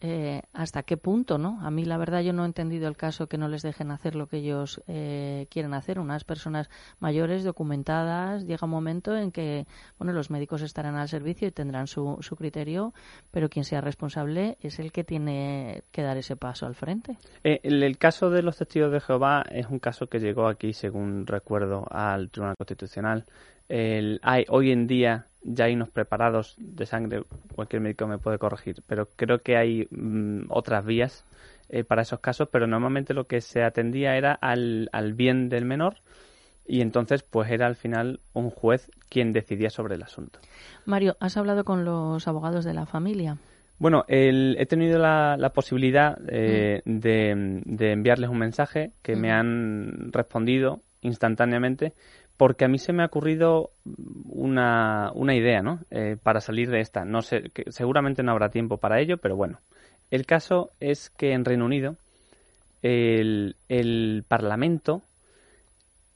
eh, hasta qué punto, ¿no? A mí la verdad yo no he entendido el caso que no les dejen hacer lo que ellos eh, quieren hacer. Unas personas mayores, documentadas, llega un momento en que, bueno, los médicos estarán al servicio y tendrán su, su criterio, pero quien sea responsable es el que tiene que dar ese paso al frente. Eh, el, caso de los testigos de Jehová es un caso que llegó aquí, según recuerdo, al Tribunal Constitucional. Hay hoy en día ya hay unos preparados de sangre, cualquier médico me puede corregir, pero creo que hay mm, otras vías eh, para esos casos, pero normalmente lo que se atendía era al, al bien del menor y entonces pues era al final un juez quien decidía sobre el asunto. Mario, ¿has hablado con los abogados de la familia? Bueno, he tenido la, la posibilidad eh, mm. de, de, enviarles un mensaje que me han respondido instantáneamente porque a mí se me ha ocurrido una, una idea, ¿no? Eh, para salir de esta. No sé, que seguramente no habrá tiempo para ello, pero bueno. El caso es que en Reino Unido el, el Parlamento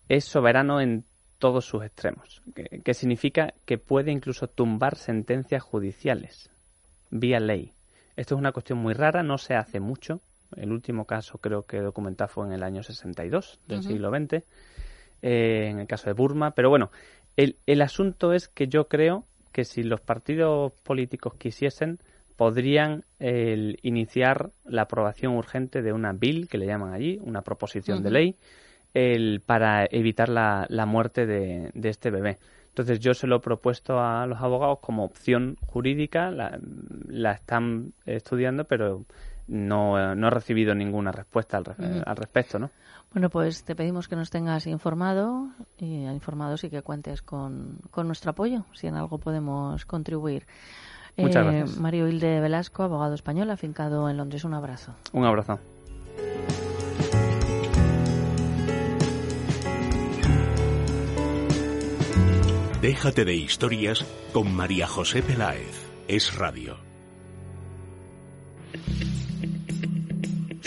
es soberano en todos sus extremos, que, que, significa que puede incluso tumbar sentencias judiciales vía ley. Esto es una cuestión muy rara, no se hace mucho. El último caso creo que documentado fue en el año 62 del siglo XX eh, en el caso de Burma. Pero bueno, el, el asunto es que yo creo que si los partidos políticos quisiesen, podrían iniciar la aprobación urgente de una bill, que le llaman allí, una proposición de ley, el, para evitar la, la muerte de, de, este bebé. Entonces yo se lo he propuesto a los abogados como opción jurídica, la, la están estudiando, pero no, no he recibido ninguna respuesta al, re- al respecto, ¿no? Bueno, pues te pedimos que nos tengas informado y informados y que cuentes con, con nuestro apoyo, si en algo podemos contribuir. Muchas Eh, gracias. Mario Hilde Velasco, abogado español, afincado en Londres. Un abrazo. Un abrazo. Déjate de historias con María José Peláez. Es radio.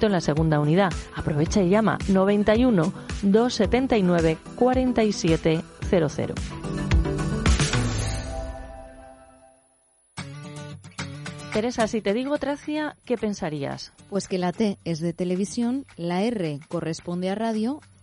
en la segunda unidad. Aprovecha y llama 91 279 4700. Teresa, si te digo Tracia, ¿qué pensarías? Pues que la T es de televisión, la R corresponde a radio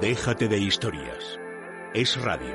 Déjate de historias. Es radio.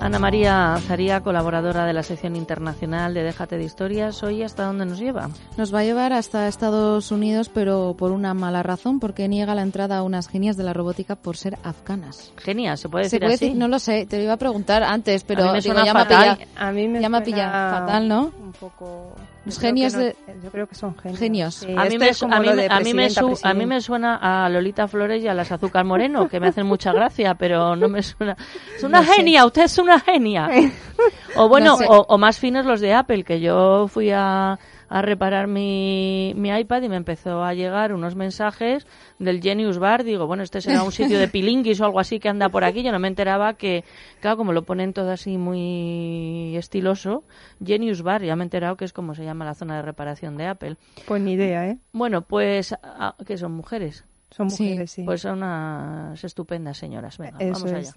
Ana María Zaría, colaboradora de la sección internacional de Déjate de Historias, hoy hasta dónde nos lleva. Nos va a llevar hasta Estados Unidos, pero por una mala razón, porque niega la entrada a unas genias de la robótica por ser afganas. Genias, ¿se puede ¿Se decir puede así? decir? No lo sé, te lo iba a preguntar antes, pero A mí me digo, suena ya me ha fatal. pillado. A mí me ya me ha suena pillado. Fatal, ¿no? Un poco... Los genios no- de- Yo creo que son genios. Genios. Sí, a, mí me, es como a, mí lo me- de a mí me presidenta, su- a mí presidente. me suena a Lolita Flores y a las Azúcar Moreno, que me hacen mucha gracia, pero no me suena. Es una No sé. genia, usted es una genia. O bueno, No sé. o, o más finos los de Apple, que yo fui a, a reparar mi, mi iPad y me empezó a llegar unos mensajes del Genius Bar. Digo, bueno, este será un sitio de pilinguis o algo así que anda por aquí. Yo no me enteraba que, claro, como lo ponen todo así muy estiloso, Genius Bar, ya me he enterado que es como se llama la zona de reparación de Apple. Pues ni idea, ¿eh? Bueno, pues, ah, que son mujeres. Son Sí. mujeres, sí. Pues son unas estupendas señoras. Venga, Eso vamos allá. es.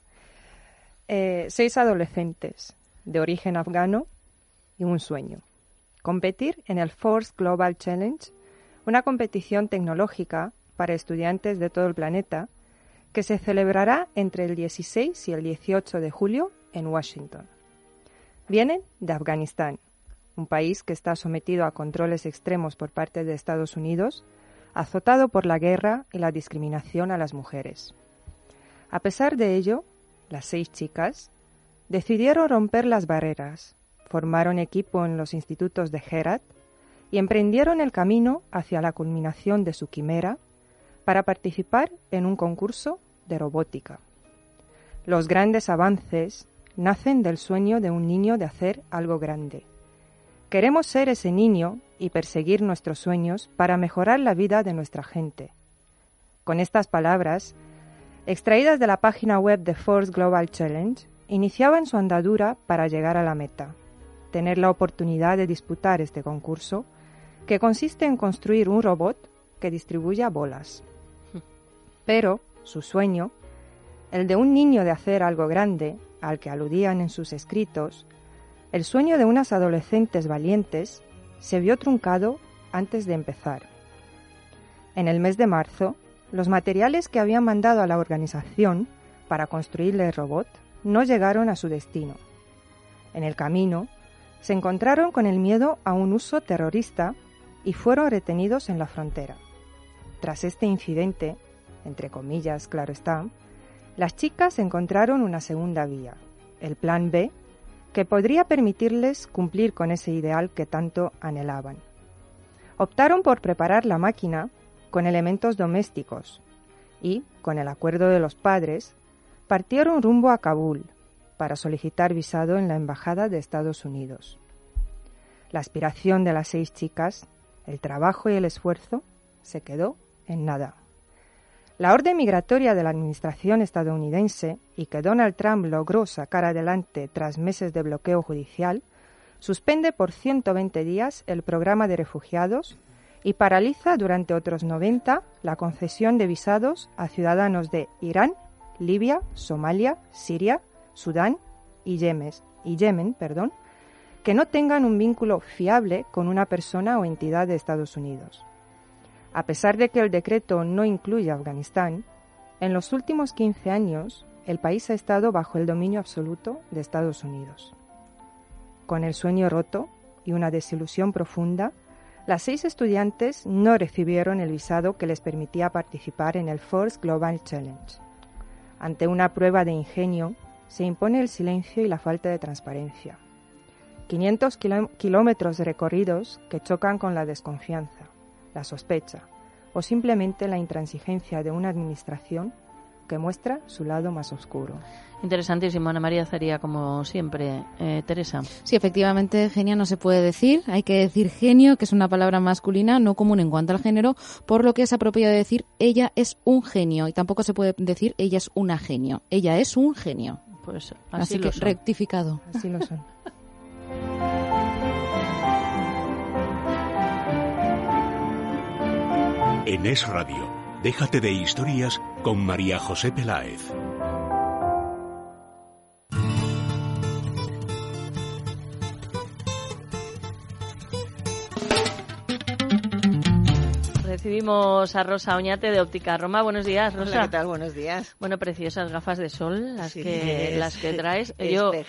Eh, seis adolescentes de origen afgano y un sueño. Competir en el Force Global Challenge, una competición tecnológica para estudiantes de todo el planeta que se celebrará entre el 16 y el 18 de julio en Washington. Vienen de Afganistán, un país que está sometido a controles extremos por parte de Estados Unidos, azotado por la guerra y la discriminación a las mujeres. A pesar de ello, las seis chicas decidieron romper las barreras, formaron equipo en los institutos de Herat y emprendieron el camino hacia la culminación de su quimera para participar en un concurso de robótica. Los grandes avances nacen del sueño de un niño de hacer algo grande. Queremos ser ese niño y perseguir nuestros sueños para mejorar la vida de nuestra gente. Con estas palabras, extraídas de la página web de Force Global Challenge, iniciaban su andadura para llegar a la meta, tener la oportunidad de disputar este concurso, que consiste en construir un robot que distribuya bolas. Pero su sueño, el de un niño de hacer algo grande, al que aludían en sus escritos, el sueño de unas adolescentes valientes, se vio truncado antes de empezar. En el mes de marzo, los materiales que habían mandado a la organización para construir el robot no llegaron a su destino. En el camino, se encontraron con el miedo a un uso terrorista y fueron retenidos en la frontera. Tras este incidente, entre comillas, claro está, las chicas encontraron una segunda vía, el plan B, que podría permitirles cumplir con ese ideal que tanto anhelaban. Optaron por preparar la máquina con elementos domésticos y, con el acuerdo de los padres, partieron rumbo a Kabul para solicitar visado en la Embajada de Estados Unidos. La aspiración de las seis chicas, el trabajo y el esfuerzo se quedó en nada. La orden migratoria de la administración estadounidense y que Donald Trump logró sacar adelante tras meses de bloqueo judicial, suspende por 120 días el programa de refugiados y paraliza durante otros 90 la concesión de visados a ciudadanos de Irán, Libia, Somalia, Siria, Sudán y Yemen, perdón, que no tengan un vínculo fiable con una persona o entidad de Estados Unidos. A pesar de que el decreto no incluye Afganistán, en los últimos 15 años el país ha estado bajo el dominio absoluto de Estados Unidos. Con el sueño roto y una desilusión profunda, las seis estudiantes no recibieron el visado que les permitía participar en el Force Global Challenge. Ante una prueba de ingenio, se impone el silencio y la falta de transparencia. 500 kilómetros recorridos que chocan con la desconfianza, la sospecha o simplemente la intransigencia de una administración que muestra su lado más oscuro. Interesantísimo, Ana María Zaría, como siempre. Eh, Teresa. Sí, efectivamente, genio no se puede decir. Hay que decir genio, que es una palabra masculina no común en cuanto al género, por lo que es apropiado decir ella es un genio. Y tampoco se puede decir ella es una genio. Ella es un genio. Pues así, que rectificado. Así lo son. En Es Radio, déjate de historias con María José Peláez. Recibimos a Rosa Oñate de Óptica Roma. Buenos días, Rosa. Hola, ¿qué tal? Buenos días. Bueno, preciosas gafas de sol, las Sí, que es- las que traes. Yo de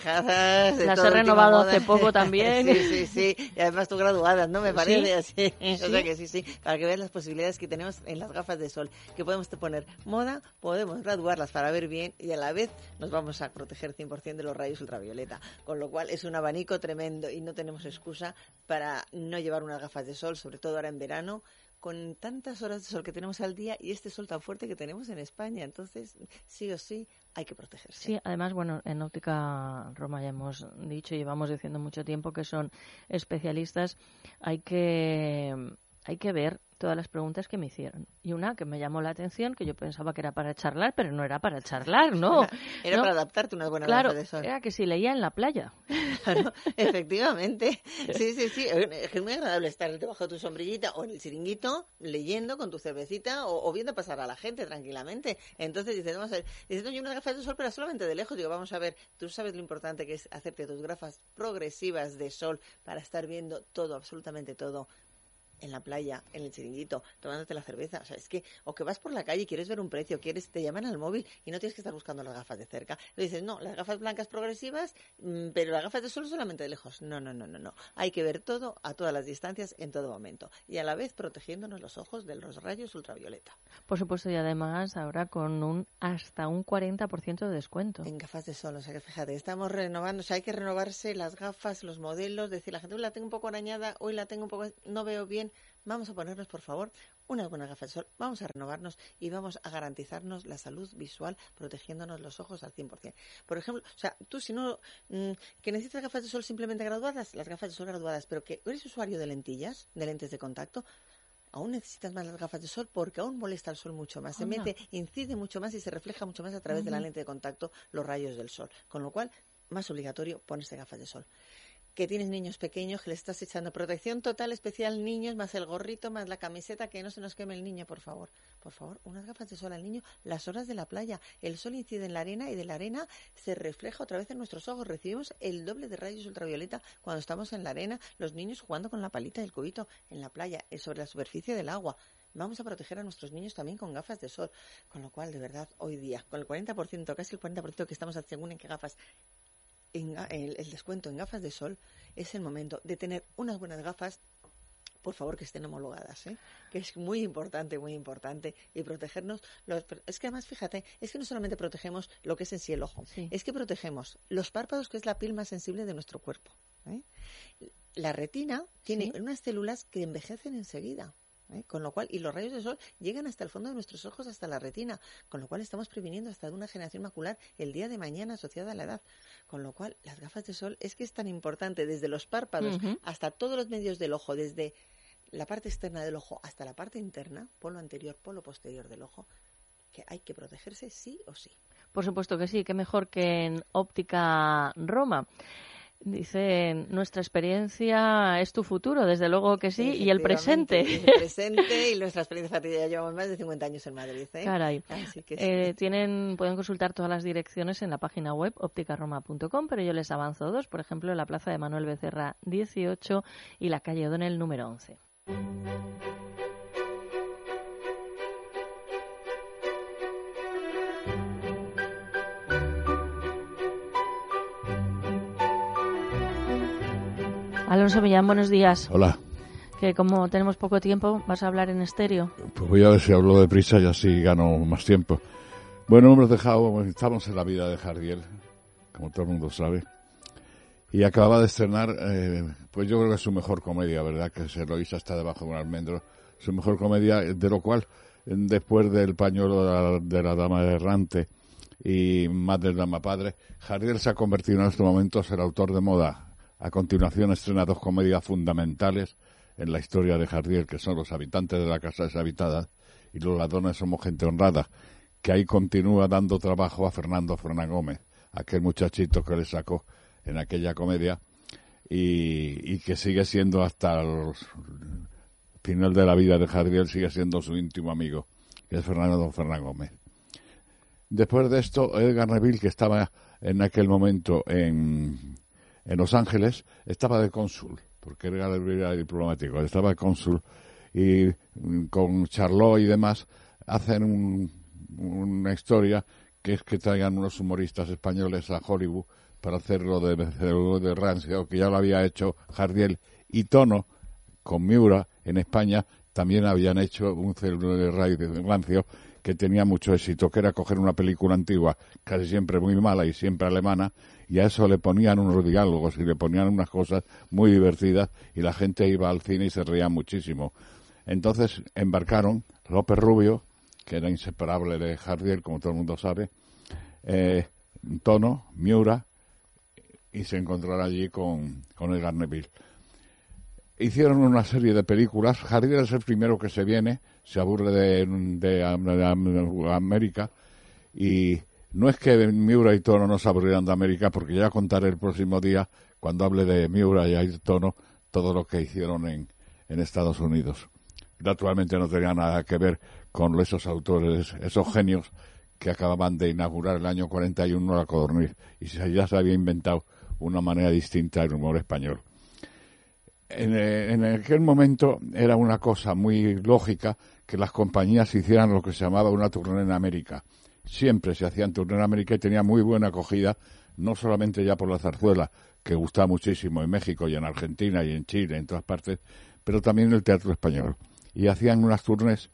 las he renovado hace poco también. sí, sí, sí. Y además tú graduadas, ¿no? Me parece así. O sea que sí, sí. Para que veas las posibilidades que tenemos en las gafas de sol. Que podemos poner moda, podemos graduarlas para ver bien y a la vez nos vamos a proteger 100% de los rayos ultravioleta. Con lo cual es un abanico tremendo y no tenemos excusa para no llevar unas gafas de sol, sobre todo ahora en verano con tantas horas de sol que tenemos al día y este sol tan fuerte que tenemos en España. Entonces, sí o sí, hay que protegerse. Sí, además, bueno, en Óptica Roma ya hemos dicho, llevamos diciendo mucho tiempo que son especialistas. Hay que, hay que ver todas las preguntas que me hicieron. Y una que me llamó la atención, que yo pensaba que era para charlar, pero no era para charlar, ¿no. Era No. para adaptarte una buena Claro, de sol. era que si leía en la playa. Claro, efectivamente. Sí, sí, sí. Es muy agradable estar debajo de tu sombrillita o en el chiringuito leyendo con tu cervecita o, o viendo pasar a la gente tranquilamente. Entonces dices, vamos a ver, dices, no, yo unas gafas de sol, pero solamente de lejos. Digo, vamos a ver, tú sabes lo importante que es hacerte tus gafas progresivas de sol para estar viendo todo, absolutamente todo en la playa, en el chiringuito, tomándote la cerveza. O sea, es que, o que vas por la calle y quieres ver un precio, quieres, te llaman al móvil y no tienes que estar buscando las gafas de cerca. Le dices, no, las gafas blancas progresivas, mm, pero las gafas de sol solamente de lejos. No, no, no, no, no. Hay que ver todo a todas las distancias en todo momento. Y a la vez protegiéndonos los ojos de los rayos ultravioleta. Por supuesto, y además ahora con un hasta un 40% de descuento. En gafas de sol, o sea que fíjate, estamos renovando, o sea, hay que renovarse las gafas, los modelos, decir, la gente, hoy la tengo un poco arañada, hoy la tengo un poco, no veo bien, vamos a ponernos, por favor, unas buenas gafas de sol, vamos a renovarnos y vamos a garantizarnos la salud visual, protegiéndonos los ojos al 100%. Por ejemplo, o sea, tú si no, mm, que necesitas gafas de sol simplemente graduadas, las gafas de sol graduadas, pero que eres usuario de lentillas, de lentes de contacto, aún necesitas más las gafas de sol porque aún molesta el sol mucho más. Se mete, incide mucho más y se refleja mucho más a través de la lente de contacto los rayos del sol. Con lo cual, más obligatorio ponerse gafas de sol. Que tienes niños pequeños que les estás echando protección total especial niños, más el gorrito, más la camiseta, que no se nos queme el niño, por favor. Por favor, unas gafas de sol al niño, las horas de la playa. El sol incide en la arena y de la arena se refleja otra vez en nuestros ojos. Recibimos el doble de rayos ultravioleta cuando estamos en la arena, los niños jugando con la palita del cubito en la playa, eh, sobre la superficie del agua. Vamos a proteger a nuestros niños también con gafas de sol. Con lo cual, de verdad, hoy día, con el 40%, casi el 40% que estamos según en qué gafas en el, el descuento en gafas de sol, es el momento de tener unas buenas gafas, por favor que estén homologadas, ¿eh? que es muy importante, muy importante, y protegernos. Los, es que además, fíjate, es que no solamente protegemos lo que es en sí el ojo, es que protegemos los párpados, que es la piel más sensible de nuestro cuerpo. ¿eh? La retina tiene unas células que envejecen enseguida. ¿Eh? Con lo cual, y los rayos de sol llegan hasta el fondo de nuestros ojos, hasta la retina, con lo cual estamos previniendo hasta una generación macular el día de mañana asociada a la edad. Con lo cual, las gafas de sol es que es tan importante desde los párpados hasta todos los medios del ojo, desde la parte externa del ojo hasta la parte interna, polo anterior, polo posterior del ojo, que hay que protegerse sí o sí. Por supuesto que sí, que mejor que en Óptica Roma. Dice, nuestra experiencia es tu futuro, desde luego que sí, y el presente. El presente y nuestra experiencia ya llevamos más de 50 años en Madrid. ¿eh? Caray. Así que sí. Eh, tienen, pueden consultar todas las direcciones en la página web opticaroma.com, pero yo les avanzo dos, por ejemplo, la plaza de Manuel Becerra 18 y la calle O'Donnell número 11. Alonso Millán, buenos días. Hola. Que como tenemos poco tiempo, vas a hablar en estéreo. Pues voy a ver si hablo deprisa y así gano más tiempo. Bueno, hemos dejado, estamos en la vida de Jardiel, como todo el mundo sabe. Y acababa de estrenar, eh, pues yo creo que es su mejor comedia, ¿verdad? Que se lo hizo hasta debajo de un almendro. Su mejor comedia, de lo cual, después del pañuelo de la, de la dama errante y Madre Dama Padre, Jardiel se ha convertido en estos momentos en el autor de moda. A continuación estrena dos comedias fundamentales en la historia de Jardiel, que son Los habitantes de la casa deshabitada y Los ladrones somos gente honrada, que ahí continúa dando trabajo a Fernando Fernán Gómez, aquel muchachito que le sacó en aquella comedia y, que sigue siendo hasta el final de la vida de Jardiel, sigue siendo su íntimo amigo, que es Fernando Fernán Gómez. Después de esto, Edgar Neville, que estaba en aquel momento en, en Los Ángeles, estaba de cónsul, porque era diplomático, estaba de cónsul y mm, con Charlot y demás hacen un- una historia que es que traigan unos humoristas españoles a Hollywood para hacerlo de vencedor de Rancio, que ya lo había hecho Jardiel y Tono con Miura en España también habían hecho un celular de de Rancio que tenía mucho éxito, que era coger una película antigua, casi siempre muy mala y siempre alemana, y a eso le ponían unos diálogos y le ponían unas cosas muy divertidas y la gente iba al cine y se reía muchísimo. Entonces embarcaron López Rubio, que era inseparable de Jardiel, como todo el mundo sabe, eh, Tono, Miura, y se encontraron allí con, con Edgar Neville. Hicieron una serie de películas. Jardiel es el primero que se viene, se aburre de, de de Am- América y no es que Miura y Tono no se aburrieran de América, porque ya contaré el próximo día, cuando hable de Miura y Tono, todo lo que hicieron en, en Estados Unidos. Naturalmente no tenía nada que ver con esos autores, esos genios que acababan de inaugurar el año 41 la Codorniz y ya se había inventado una manera distinta del humor español. En, eh, en aquel momento era una cosa muy lógica que las compañías hicieran lo que se llamaba una tournée en América. Siempre se tournée en América y tenía muy buena acogida, no solamente ya por la zarzuela, que gustaba muchísimo en México y en Argentina y en Chile, en todas partes, pero también en el teatro español. Y hacían unas tournées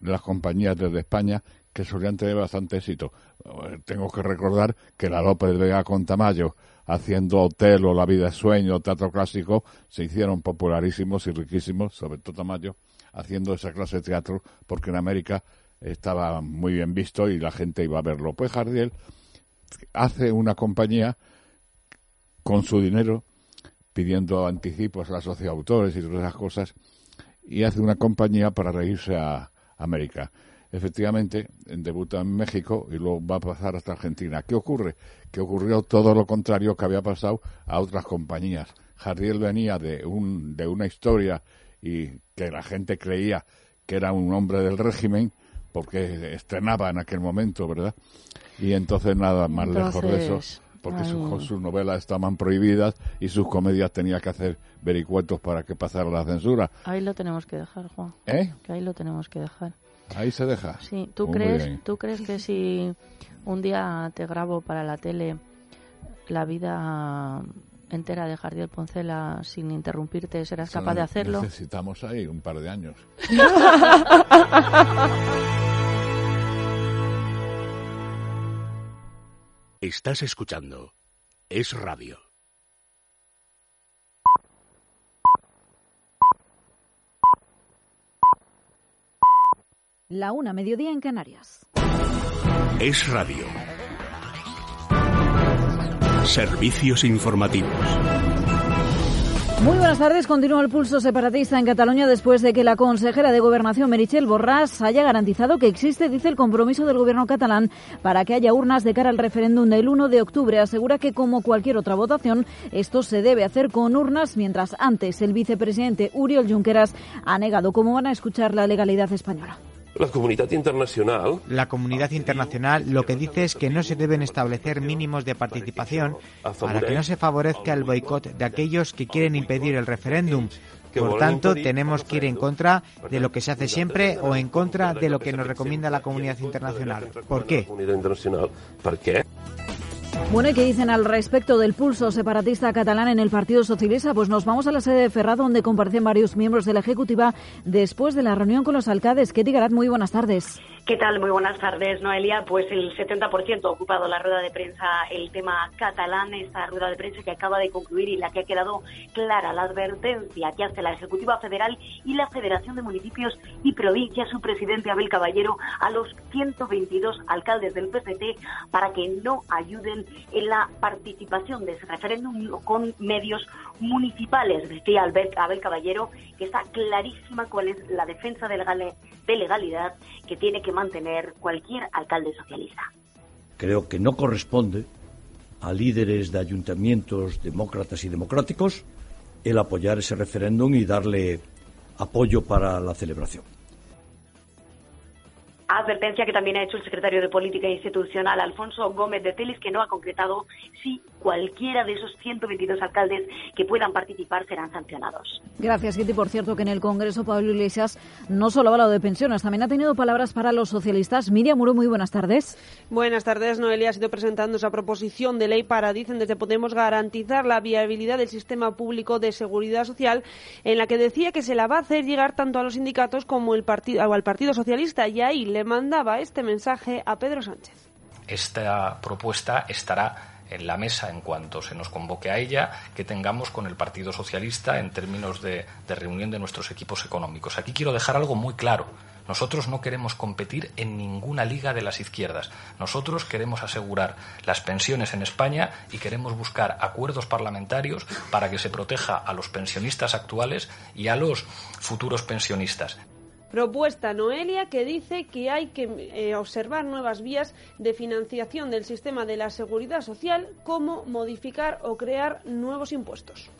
de las compañías desde España que solían tener bastante éxito. Eh, Tengo que recordar que la López Vega con Tamayo, haciendo Hotel o La vida es sueño, teatro clásico, se hicieron popularísimos y riquísimos, sobre todo Tamayo, haciendo esa clase de teatro, porque en América estaba muy bien visto y la gente iba a verlo. Pues Jardiel hace una compañía con su dinero, pidiendo anticipos a la sociedad autores y todas esas cosas, y hace una compañía para reírse a América. Efectivamente, debuta en México y luego va a pasar hasta Argentina. ¿Qué ocurre? Que ocurrió todo lo contrario que había pasado a otras compañías. Jardiel venía de, un, de una historia y que la gente creía que era un hombre del régimen porque estrenaba en aquel momento, ¿verdad? Y entonces nada más lejos de eso, porque ay. sus, sus novelas estaban prohibidas y sus comedias tenía que hacer vericuetos para que pasara la censura. Ahí lo tenemos que dejar, Juan. ¿Eh? Que ahí lo tenemos que dejar. Ahí se deja. Sí, ¿tú muy crees, bien. ¿tú crees que si un día te grabo para la tele la vida entera de Jardiel Poncela sin interrumpirte, serás capaz de hacerlo? Necesitamos ahí un par de años. Estás escuchando Es Radio. La una mediodía en Canarias. Es Radio. Servicios informativos. Muy buenas tardes. Continúa el pulso separatista en Cataluña después de que la consejera de Gobernación, Merichel Borràs, haya garantizado que existe, dice, el compromiso del gobierno catalán para que haya urnas de cara al referéndum del 1 de octubre. Asegura que, como cualquier otra votación, esto se debe hacer con urnas, mientras antes el vicepresidente Uriol Junqueras ha negado cómo van a escuchar la legalidad española. La comunidad internacional. La comunidad internacional lo que dice es que no se deben establecer mínimos de participación para que no se favorezca el boicot de aquellos que quieren impedir el referéndum. Por tanto, tenemos que ir en contra de lo que se hace siempre o en contra de lo que nos recomienda la comunidad internacional. ¿Por qué? ¿Por qué? Bueno, ¿y qué dicen al respecto del pulso separatista catalán en el Partido Socialista? Pues nos vamos a la sede de Ferrado, donde comparecen varios miembros de la Ejecutiva después de la reunión con los alcaldes. Ketty Garat, muy buenas tardes. ¿Qué tal? Muy buenas tardes, Noelia. Pues el 70% ha ocupado la rueda de prensa el tema catalán, esta rueda de prensa que acaba de concluir y la que ha quedado clara la advertencia que hace la Ejecutiva Federal y la Federación de Municipios y Provincias, su presidente Abel Caballero, a los 122 alcaldes del PCT para que no ayuden en la participación de ese referéndum con medios municipales. Decía Abel Caballero que está clarísima cuál es la defensa de legalidad que tiene que mantener cualquier alcalde socialista. Creo que no corresponde a líderes de ayuntamientos demócratas y democráticos el apoyar ese referéndum y darle apoyo para la celebración. Advertencia que también ha hecho el secretario de Política Institucional, Alfonso Gómez de Telis, que no ha concretado si cualquiera de esos 122 alcaldes que puedan participar serán sancionados. Gracias, Kitty. Por cierto, que en el Congreso Pablo Iglesias no solo ha hablado de pensiones, también ha tenido palabras para los socialistas. Miriam Muro, muy buenas tardes. Buenas tardes. Noelia ha sido presentando esa proposición de ley para, dicen desde Podemos, garantizar la viabilidad del sistema público de seguridad social, en la que decía que se la va a hacer llegar tanto a los sindicatos como el partido, al Partido Socialista. Y ahí le mandaba este mensaje a Pedro Sánchez. Esta propuesta estará en la mesa en cuanto se nos convoque a ella que tengamos con el Partido Socialista en términos de, de, reunión de nuestros equipos económicos. Aquí quiero dejar algo muy claro. Nosotros no queremos competir en ninguna liga de las izquierdas. Nosotros queremos asegurar las pensiones en España y queremos buscar acuerdos parlamentarios para que se proteja a los pensionistas actuales y a los futuros pensionistas. Propuesta Noelia que dice que hay que eh, observar nuevas vías de financiación del sistema de la seguridad social, como modificar o crear nuevos impuestos.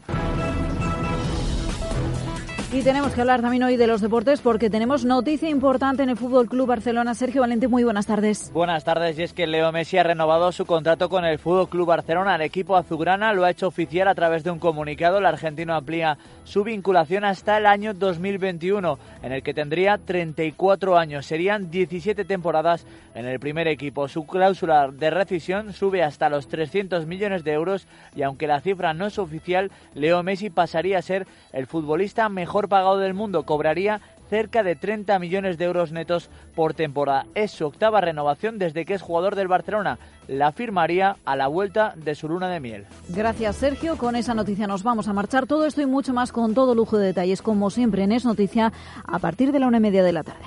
Y tenemos que hablar también hoy de los deportes porque tenemos noticia importante en el Fútbol Club Barcelona. Sergio Valente, muy buenas tardes. Buenas tardes, y es que Leo Messi ha renovado su contrato con el Fútbol Club Barcelona. El equipo azulgrana lo ha hecho oficial a través de un comunicado. El argentino amplía su vinculación hasta el año 2021, en el que tendría 34 años. Serían 17 temporadas en el primer equipo. Su cláusula de rescisión sube hasta los 300 millones de euros y aunque la cifra no es oficial, Leo Messi pasaría a ser el futbolista mejor pagado del mundo. Cobraría cerca de 30 millones de euros netos por temporada. Es su octava renovación desde que es jugador del Barcelona. La firmaría a la vuelta de su luna de miel. Gracias, Sergio. Con esa noticia nos vamos a marchar. Todo esto y mucho más con todo lujo de detalles, como siempre en Es Noticia, a partir de la una y media de la tarde.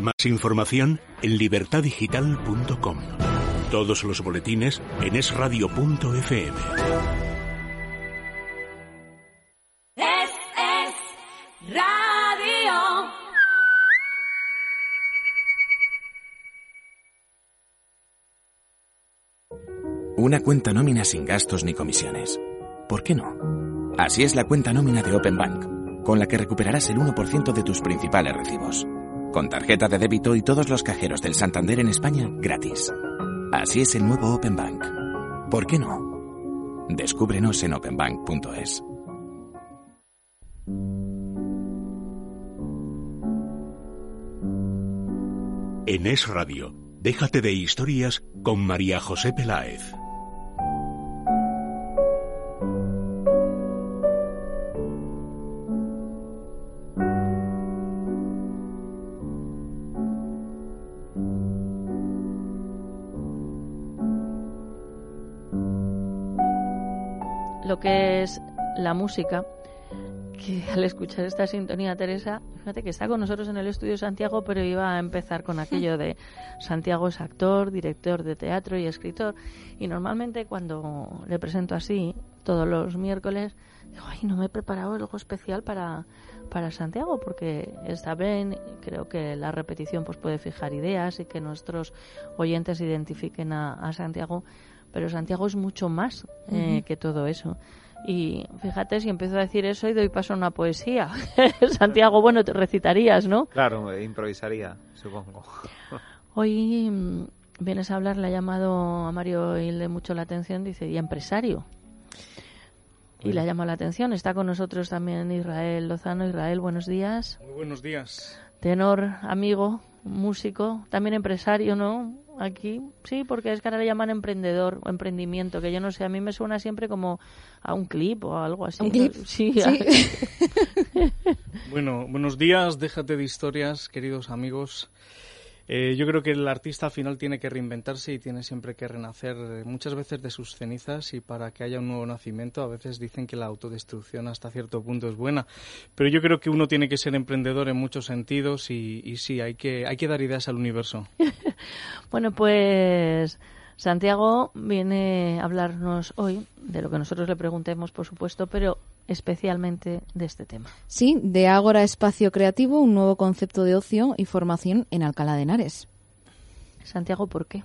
Más información en libertadigital.com. Todos los boletines en esradio.fm. Una cuenta nómina sin gastos ni comisiones. ¿Por qué no? Así es la cuenta nómina de Open Bank, con la que recuperarás el 1% de tus principales recibos. Con tarjeta de débito y todos los cajeros del Santander en España gratis. Así es el nuevo Open Bank. ¿Por qué no? Descúbrenos en openbank.es. En Es Radio, déjate de historias con María José Peláez. Que es la música que al escuchar esta sintonía, Teresa, fíjate que está con nosotros en el estudio Santiago, pero iba a empezar con aquello de Santiago es actor, director de teatro y escritor. Y normalmente cuando le presento así, todos los miércoles, digo, ay, no me he preparado algo especial para, para Santiago, porque está bien, creo que la repetición pues puede fijar ideas y que nuestros oyentes identifiquen a Santiago, pero Santiago es mucho más eh, que todo eso. Y fíjate, si empiezo a decir eso y doy paso a una poesía. Santiago, bueno, te recitarías, ¿no? Claro, eh, improvisaría, supongo. Hoy mm, vienes a hablar, le ha llamado a Mario Hilde mucho la atención, dice, y empresario. Y le ha llamado la atención. Está con nosotros también Israel Lozano. Israel, buenos días. Muy buenos días. Tenor, amigo, músico, también empresario, ¿no? Aquí, sí, porque es que ahora le llaman emprendedor o emprendimiento, que yo no sé, a mí me suena siempre como a un clip o algo así. ¿Un clip? Sí, Sí. a- Bueno, buenos días, déjate de historias, queridos amigos. Eh, yo creo que el artista al final tiene que reinventarse y tiene siempre que renacer muchas veces de sus cenizas y para que haya un nuevo nacimiento a veces dicen que la autodestrucción hasta cierto punto es buena, pero yo creo que uno tiene que ser emprendedor en muchos sentidos y, y sí, hay que, hay que dar ideas al universo. Bueno, pues Santiago viene a hablarnos hoy de lo que nosotros le preguntemos, por supuesto, pero especialmente de este tema. Sí, de Ágora Espacio Creativo, un nuevo concepto de ocio y formación en Alcalá de Henares. Santiago, ¿por qué?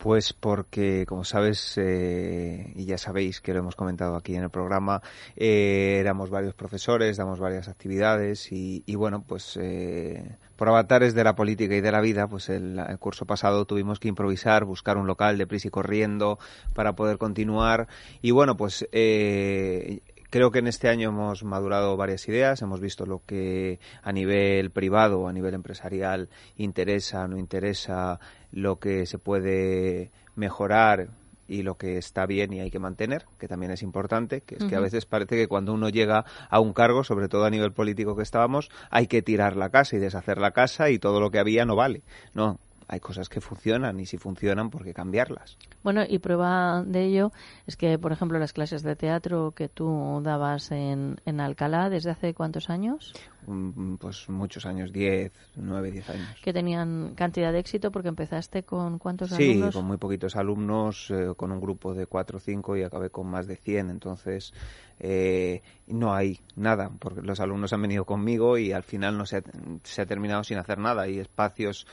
Pues porque, como sabes, eh, y ya sabéis que lo hemos comentado aquí en el programa, eh, éramos varios profesores, damos varias actividades y, y bueno, pues eh, por avatares de la política y de la vida, pues el, el curso pasado tuvimos que improvisar, buscar un local de prisa y corriendo para poder continuar y bueno, pues eh, Creo que en este año hemos madurado varias ideas, hemos visto lo que a nivel privado, a nivel empresarial interesa, no interesa, lo que se puede mejorar y lo que está bien y hay que mantener, que también es importante, que es que a veces parece que cuando uno llega a un cargo, sobre todo a nivel político que estábamos, hay que tirar la casa y deshacer la casa y todo lo que había no vale. No, hay cosas que funcionan y si funcionan, ¿por qué cambiarlas? Bueno, y prueba de ello es que, por ejemplo, las clases de teatro que tú dabas en, en Alcalá, ¿desde hace cuántos años? Mm, Pues muchos años, 10, 9, 10 años. Que tenían cantidad de éxito porque empezaste con cuántos Sí, alumnos. con muy poquitos alumnos, eh, con un grupo de 4 o 5 y acabé con más de 100. Entonces, eh, no hay nada, porque los alumnos han venido conmigo y al final no se ha, se ha terminado sin hacer nada. Hay espacios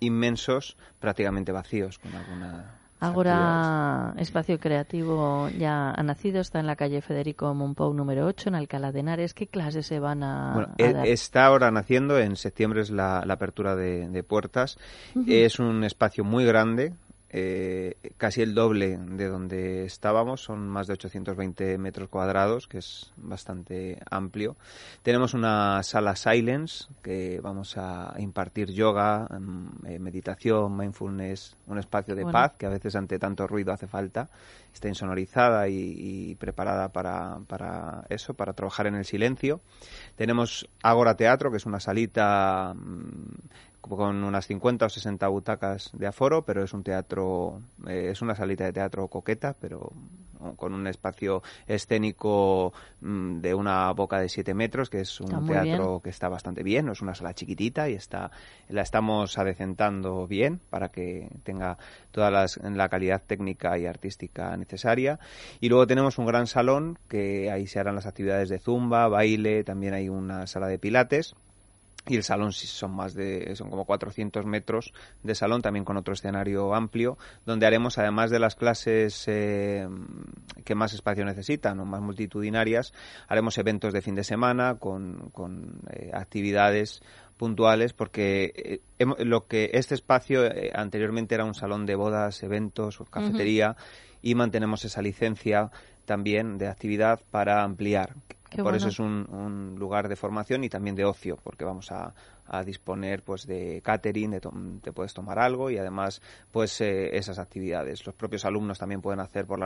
inmensos, prácticamente vacíos, con alguna... Ahora Espacio Creativo ya ha nacido, está en la calle Federico Monpou número 8 en Alcalá de Henares. ¿Qué clases se van a, Bueno, a e- dar? está ahora naciendo, en septiembre es la, la apertura de, de puertas. Es un espacio muy grande, eh, casi el doble de donde estábamos, son más de 820 metros cuadrados, que es bastante amplio. Tenemos una sala Silence, que vamos a impartir yoga, mm, eh, meditación, mindfulness, un espacio de Bueno. paz, que a veces ante tanto ruido hace falta. Está insonorizada y, y preparada para, para eso, para trabajar en el silencio. Tenemos Agora Teatro, que es una salita mm, con unas 50 o 60 butacas de aforo, pero es un teatro, eh, es una salita de teatro coqueta, pero con un espacio escénico mm, de una boca de 7 metros, que es un Está teatro que está bastante bien, es una sala chiquitita y está la estamos adecentando bien para que tenga toda las- la calidad técnica y artística necesaria. Y luego tenemos un gran salón que ahí se harán las actividades de zumba, baile, también hay una sala de pilates. Y el salón sí son más de, son como 400 metros de salón, también con otro escenario amplio, donde haremos, además de las clases eh, que más espacio necesitan o más multitudinarias, haremos eventos de fin de semana con, con, eh, actividades puntuales porque eh, lo que este espacio eh, anteriormente era un salón de bodas, eventos, cafetería y mantenemos esa licencia también de actividad para ampliar. Qué Por eso es un, un lugar de formación y también de ocio, porque vamos a, a disponer pues de catering, de te puedes tomar algo y además pues eh, esas actividades. Los propios alumnos también pueden hacer por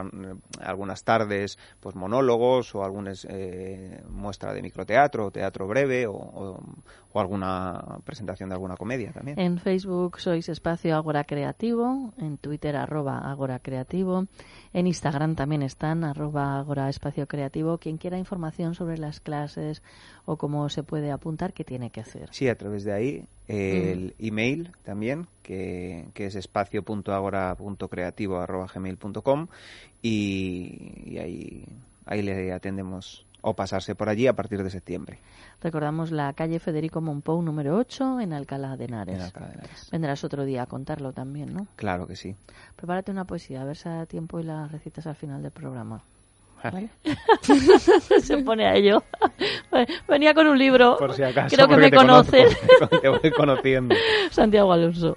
algunas tardes pues monólogos o alguna eh, muestra de microteatro o teatro breve o, o, alguna presentación de alguna comedia también. En Facebook sois Espacio Agora Creativo, en Twitter arroba Agora Creativo, en Instagram también están arroba Agora Espacio Creativo. Quien quiera información sobre las clases o cómo se puede apuntar, ¿qué tiene que hacer? Sí, a través de ahí. El email también, que, que es espacio.agora.creativo.gmail.com y, y ahí, ahí le atendemos o pasarse por allí a partir de septiembre. Recordamos la calle Federico Monpou número 8 en Alcalá de Henares. Vendrás otro día a contarlo también, ¿no? Claro que sí. Prepárate una poesía, a ver si da tiempo y la recitas al final del programa. Se pone a ello. Venía con un libro. Por si acaso. Creo que me conoces. te voy conociendo. Santiago Alonso.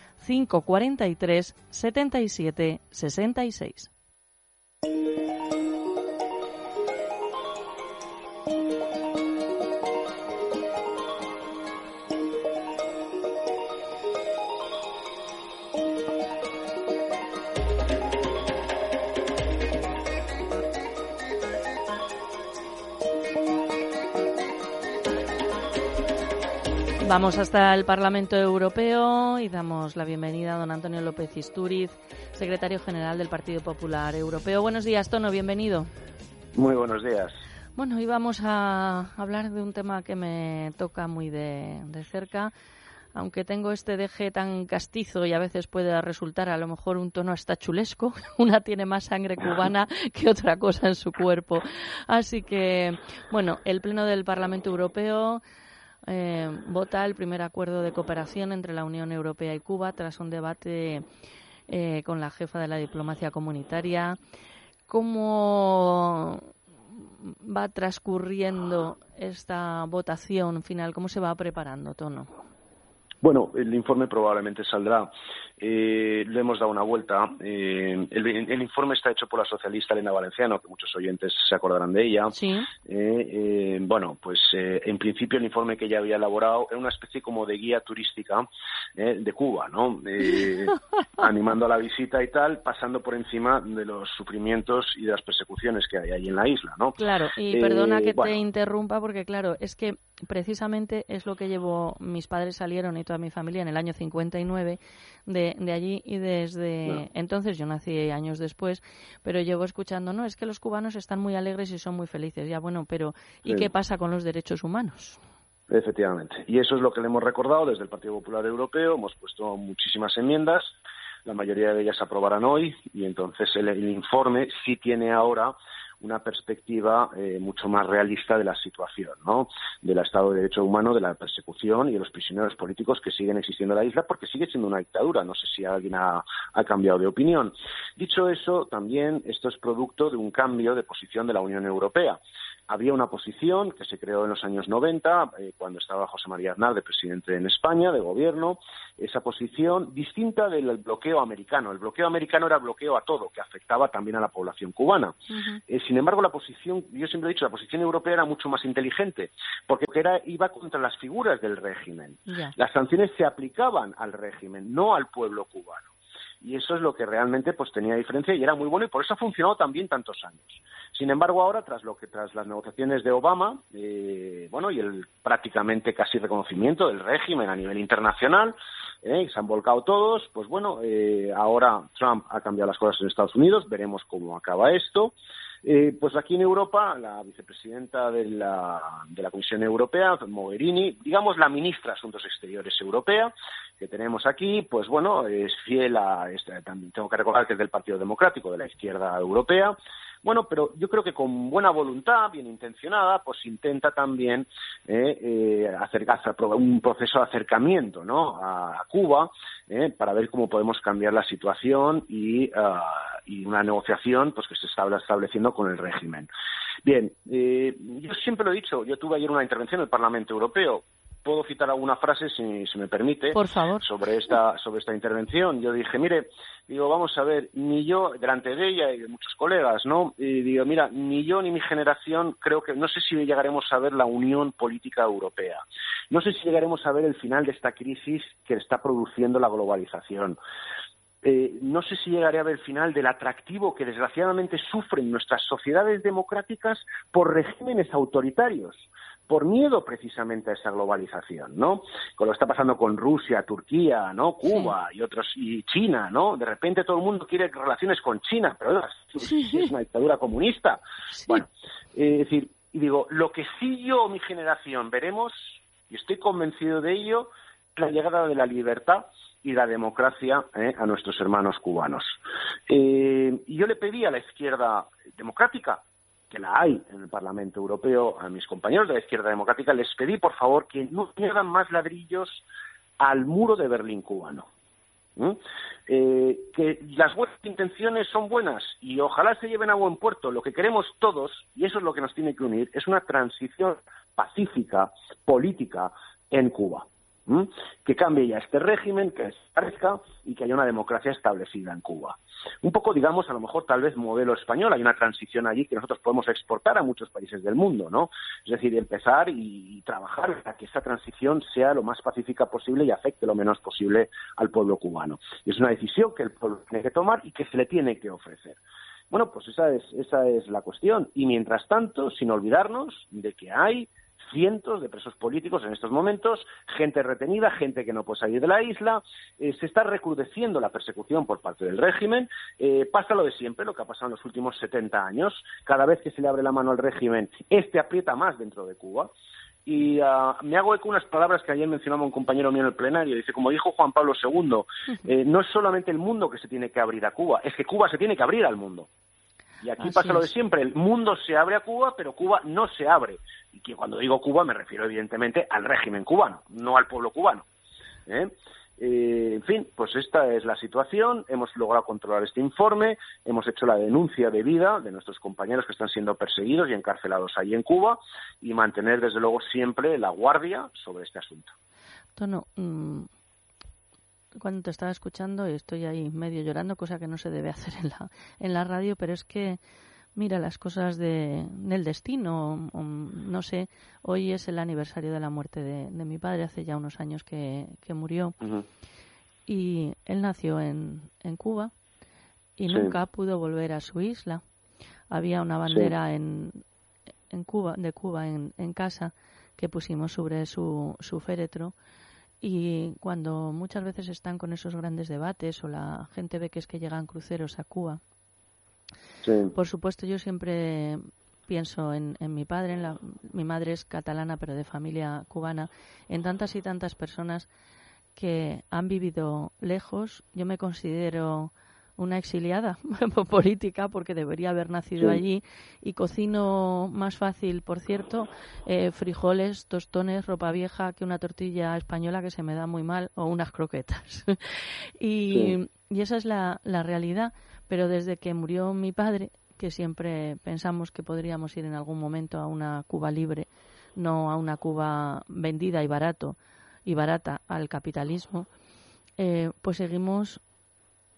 543 77 66. Vamos hasta el Parlamento Europeo y damos la bienvenida a don Antonio López Istúriz, secretario general del Partido Popular Europeo. Buenos días, Tono, bienvenido. Muy buenos días. Bueno, hoy vamos a hablar de un tema que me toca muy de, cerca. Aunque tengo este deje tan castizo y a veces puede resultar a lo mejor un tono hasta chulesco, una tiene más sangre cubana que otra cosa en su cuerpo. Así que, bueno, el Pleno del Parlamento Europeo eh, vota el primer acuerdo de cooperación entre la Unión Europea y Cuba tras un debate eh, con la jefa de la diplomacia comunitaria. ¿Cómo va transcurriendo esta votación final? ¿Cómo se va preparando, Tono? Bueno, el informe probablemente saldrá eh, le hemos dado una vuelta. Eh, el, informe está hecho por la socialista Elena Valenciano, que muchos oyentes se acordarán de ella. Sí. Eh, bueno, pues en principio el informe que ella había elaborado era una especie como de guía turística de Cuba, ¿no? animando a la visita y tal, pasando por encima de los sufrimientos y de las persecuciones que hay ahí en la isla, ¿no? Claro, y perdona que te interrumpa porque, claro, es que precisamente es lo que llevó, mis padres salieron y toda mi familia en el año 59 de, de allí y desde entonces, yo nací años después, pero llevo escuchando, no, es que los cubanos están muy alegres y son muy felices. Ya bueno, pero ¿y qué pasa con los derechos humanos? Efectivamente. Y eso es lo que le hemos recordado desde el Partido Popular Europeo. Hemos puesto muchísimas enmiendas. La mayoría de ellas se aprobarán hoy y entonces el, el informe sí tiene ahora una perspectiva eh, mucho más realista de la situación, ¿no? Del Estado de Derecho Humano, de la persecución y de los prisioneros políticos que siguen existiendo en la isla, porque sigue siendo una dictadura. No sé si alguien ha, ha cambiado de opinión. Dicho eso, también esto es producto de un cambio de posición de la Unión Europea había una posición que se creó en los años 90, eh, cuando estaba José María Aznar de presidente en España, de gobierno, esa posición distinta del bloqueo americano. El bloqueo americano era bloqueo a todo, que afectaba también a la población cubana. Eh, sin embargo, la posición, yo siempre he dicho, la posición europea era mucho más inteligente, porque era, iba contra las figuras del régimen. Las sanciones se aplicaban al régimen, no al pueblo cubano y eso es lo que realmente pues tenía diferencia y era muy bueno y por eso ha funcionado también tantos años. Sin embargo, ahora tras lo que tras las negociaciones de Obama, eh, bueno y el prácticamente casi reconocimiento del régimen a nivel internacional, eh, se han volcado todos, pues bueno, eh, ahora Trump ha cambiado las cosas en Estados Unidos, veremos cómo acaba esto. Eh, pues aquí en Europa, la vicepresidenta de la, de la Comisión Europea, Mogherini, digamos la ministra de Asuntos Exteriores Europea, que tenemos aquí, pues bueno, es fiel a, este, también tengo que recordar que es del Partido Democrático, de la izquierda europea, Bueno, pero yo creo que con buena voluntad, bien intencionada, pues intenta también eh, eh, acercarse, un proceso de acercamiento ¿no? a, Cuba eh, para ver cómo podemos cambiar la situación y, ah, y una negociación pues que se está estableciendo con el régimen. Bien, eh, yo siempre lo he dicho, yo tuve ayer una intervención en el Parlamento Europeo puedo citar alguna frase, si, me permite, Por favor. sobre esta sobre esta intervención. Yo dije, mire, digo, vamos a ver, ni yo, delante de ella y de muchos colegas, ¿no? Y digo, mira, ni yo ni mi generación creo que, no sé si llegaremos a ver la unión política europea. No sé si llegaremos a ver el final de esta crisis que está produciendo la globalización. Eh, no sé si llegaré a ver el final del atractivo que desgraciadamente sufren nuestras sociedades democráticas por regímenes autoritarios por miedo precisamente a esa globalización, ¿no? Con lo que está pasando con Rusia, Turquía, ¿no? Cuba y otros y China, ¿no? De repente todo el mundo quiere relaciones con China, pero es una dictadura comunista. Bueno, es decir, y digo, lo que sí yo o mi generación veremos y estoy convencido de ello, la llegada de la libertad y la democracia ¿eh? a nuestros hermanos cubanos. Eh, y yo le pedí a la izquierda democrática que la hay en el Parlamento Europeo, a mis compañeros de la izquierda democrática, les pedí, por favor, que no añadan más ladrillos al muro de Berlín cubano. Eh, que las buenas intenciones son buenas y ojalá se lleven a buen puerto. Lo que queremos todos, y eso es lo que nos tiene que unir, es una transición pacífica, política en Cuba que cambie ya este régimen, que desaparezca y que haya una democracia establecida en Cuba. Un poco, digamos, a lo mejor tal vez modelo español, hay una transición allí que nosotros podemos exportar a muchos países del mundo, ¿no? Es decir, empezar y, trabajar para que esa transición sea lo más pacífica posible y afecte lo menos posible al pueblo cubano. Y es una decisión que el pueblo tiene que tomar y que se le tiene que ofrecer. Bueno, pues esa es, esa es la cuestión. Y mientras tanto, sin olvidarnos de que hay cientos de presos políticos en estos momentos, gente retenida, gente que no puede salir de la isla, eh, se está recrudeciendo la persecución por parte del régimen, eh, pasa lo de siempre, lo que ha pasado en los últimos 70 años, cada vez que se le abre la mano al régimen, este aprieta más dentro de Cuba. Y ah, me hago eco unas palabras que ayer mencionaba un compañero mío en el plenario. Dice, como dijo Juan Pablo II, eh, no es solamente el mundo que se tiene que abrir a Cuba, es que Cuba se tiene que abrir al mundo. Y aquí pasa lo de siempre, el mundo se abre a Cuba, pero Cuba no se abre. Y que cuando digo Cuba me refiero evidentemente al régimen cubano, no al pueblo cubano. ¿eh? Eh, en fin, pues esta es la situación. Hemos logrado controlar este informe, hemos hecho la denuncia debida de nuestros compañeros que están siendo perseguidos y encarcelados ahí en Cuba y mantener desde luego siempre la guardia sobre este asunto. Tono, mm, cuando te estaba escuchando y estoy ahí medio llorando, cosa que no se debe hacer en la, en la radio, pero es que mira las cosas de, del destino. no sé, hoy es el aniversario de la muerte de, mi padre, hace ya unos años que, murió. Y él nació en, en Cuba y nunca pudo volver a su isla. Había una bandera en, en Cuba, de Cuba en, en casa que pusimos sobre su, su féretro y cuando muchas veces están con esos grandes debates o la gente ve que es que llegan cruceros a Cuba, por supuesto yo siempre pienso en, en mi padre, en la, mi madre es catalana pero de familia cubana, en tantas y tantas personas que han vivido lejos. Yo me considero una exiliada política porque debería haber nacido allí y cocino más fácil, por cierto, eh, frijoles, tostones, ropa vieja que una tortilla española que se me da muy mal o unas croquetas. y, y, esa es la, la realidad. Pero desde que murió mi padre, que siempre pensamos que podríamos ir en algún momento a una Cuba libre, no a una Cuba vendida y barato y barata al capitalismo, eh, pues seguimos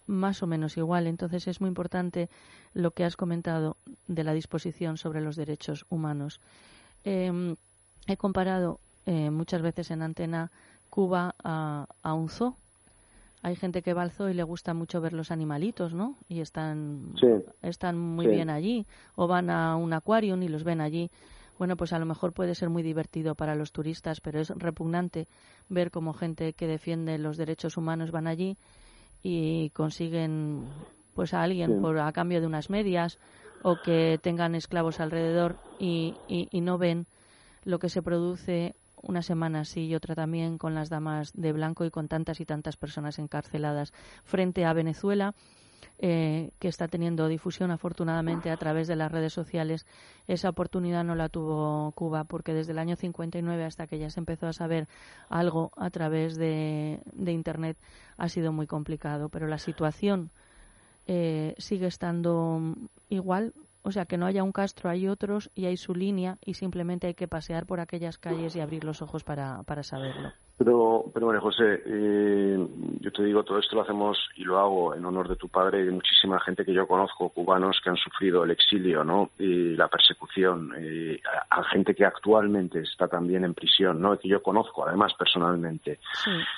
más o menos igual. Entonces es muy importante lo que has comentado de la disposición sobre los derechos humanos. Em, he comparado eh, muchas veces en antena Cuba a, un zoo. Hay gente que va al zoo y le gusta mucho ver los animalitos, ¿no? Y están, están muy bien allí. O van a un acuario y los ven allí. Bueno, pues a lo mejor puede ser muy divertido para los turistas, pero es repugnante ver cómo gente que defiende los derechos humanos van allí y consiguen pues a alguien por a cambio de unas medias o que tengan esclavos alrededor y, y, no ven lo que se produce una semana así y otra también con las damas de blanco y con tantas y tantas personas encarceladas frente a Venezuela eh, que está teniendo difusión afortunadamente a través de las redes sociales. Esa oportunidad no la tuvo Cuba porque desde el año 59 hasta que ya se empezó a saber algo a través de, Internet ha sido muy complicado. Pero la situación eh, sigue estando igual. O sea, que no haya un Castro, hay otros y hay su línea y simplemente hay que pasear por aquellas calles y abrir los ojos para, para saberlo. Pero, pero bueno, José, eh, yo te digo, todo esto lo hacemos y lo hago en honor de tu padre y de muchísima gente que yo conozco, cubanos que han sufrido el exilio, ¿no? Y la persecución, a, gente que actualmente está también en prisión, ¿no? Que yo conozco, además, personalmente.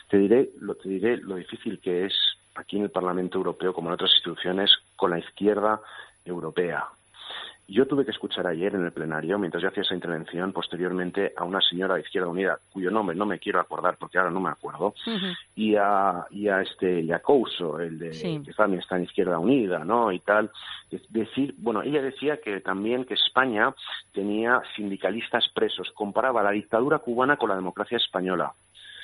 Te diré, lo, te diré lo difícil que es aquí en el Parlamento Europeo, como en otras instituciones, con la izquierda europea. Yo tuve que escuchar ayer en el plenario, mientras yo hacía esa intervención, posteriormente a una señora de Izquierda Unida, cuyo nombre no me quiero acordar porque ahora no me acuerdo, y a y a este Couso, el de que también está en Izquierda Unida, ¿no? Y tal, decir, bueno, ella decía que también que España tenía sindicalistas presos, comparaba la dictadura cubana con la democracia española.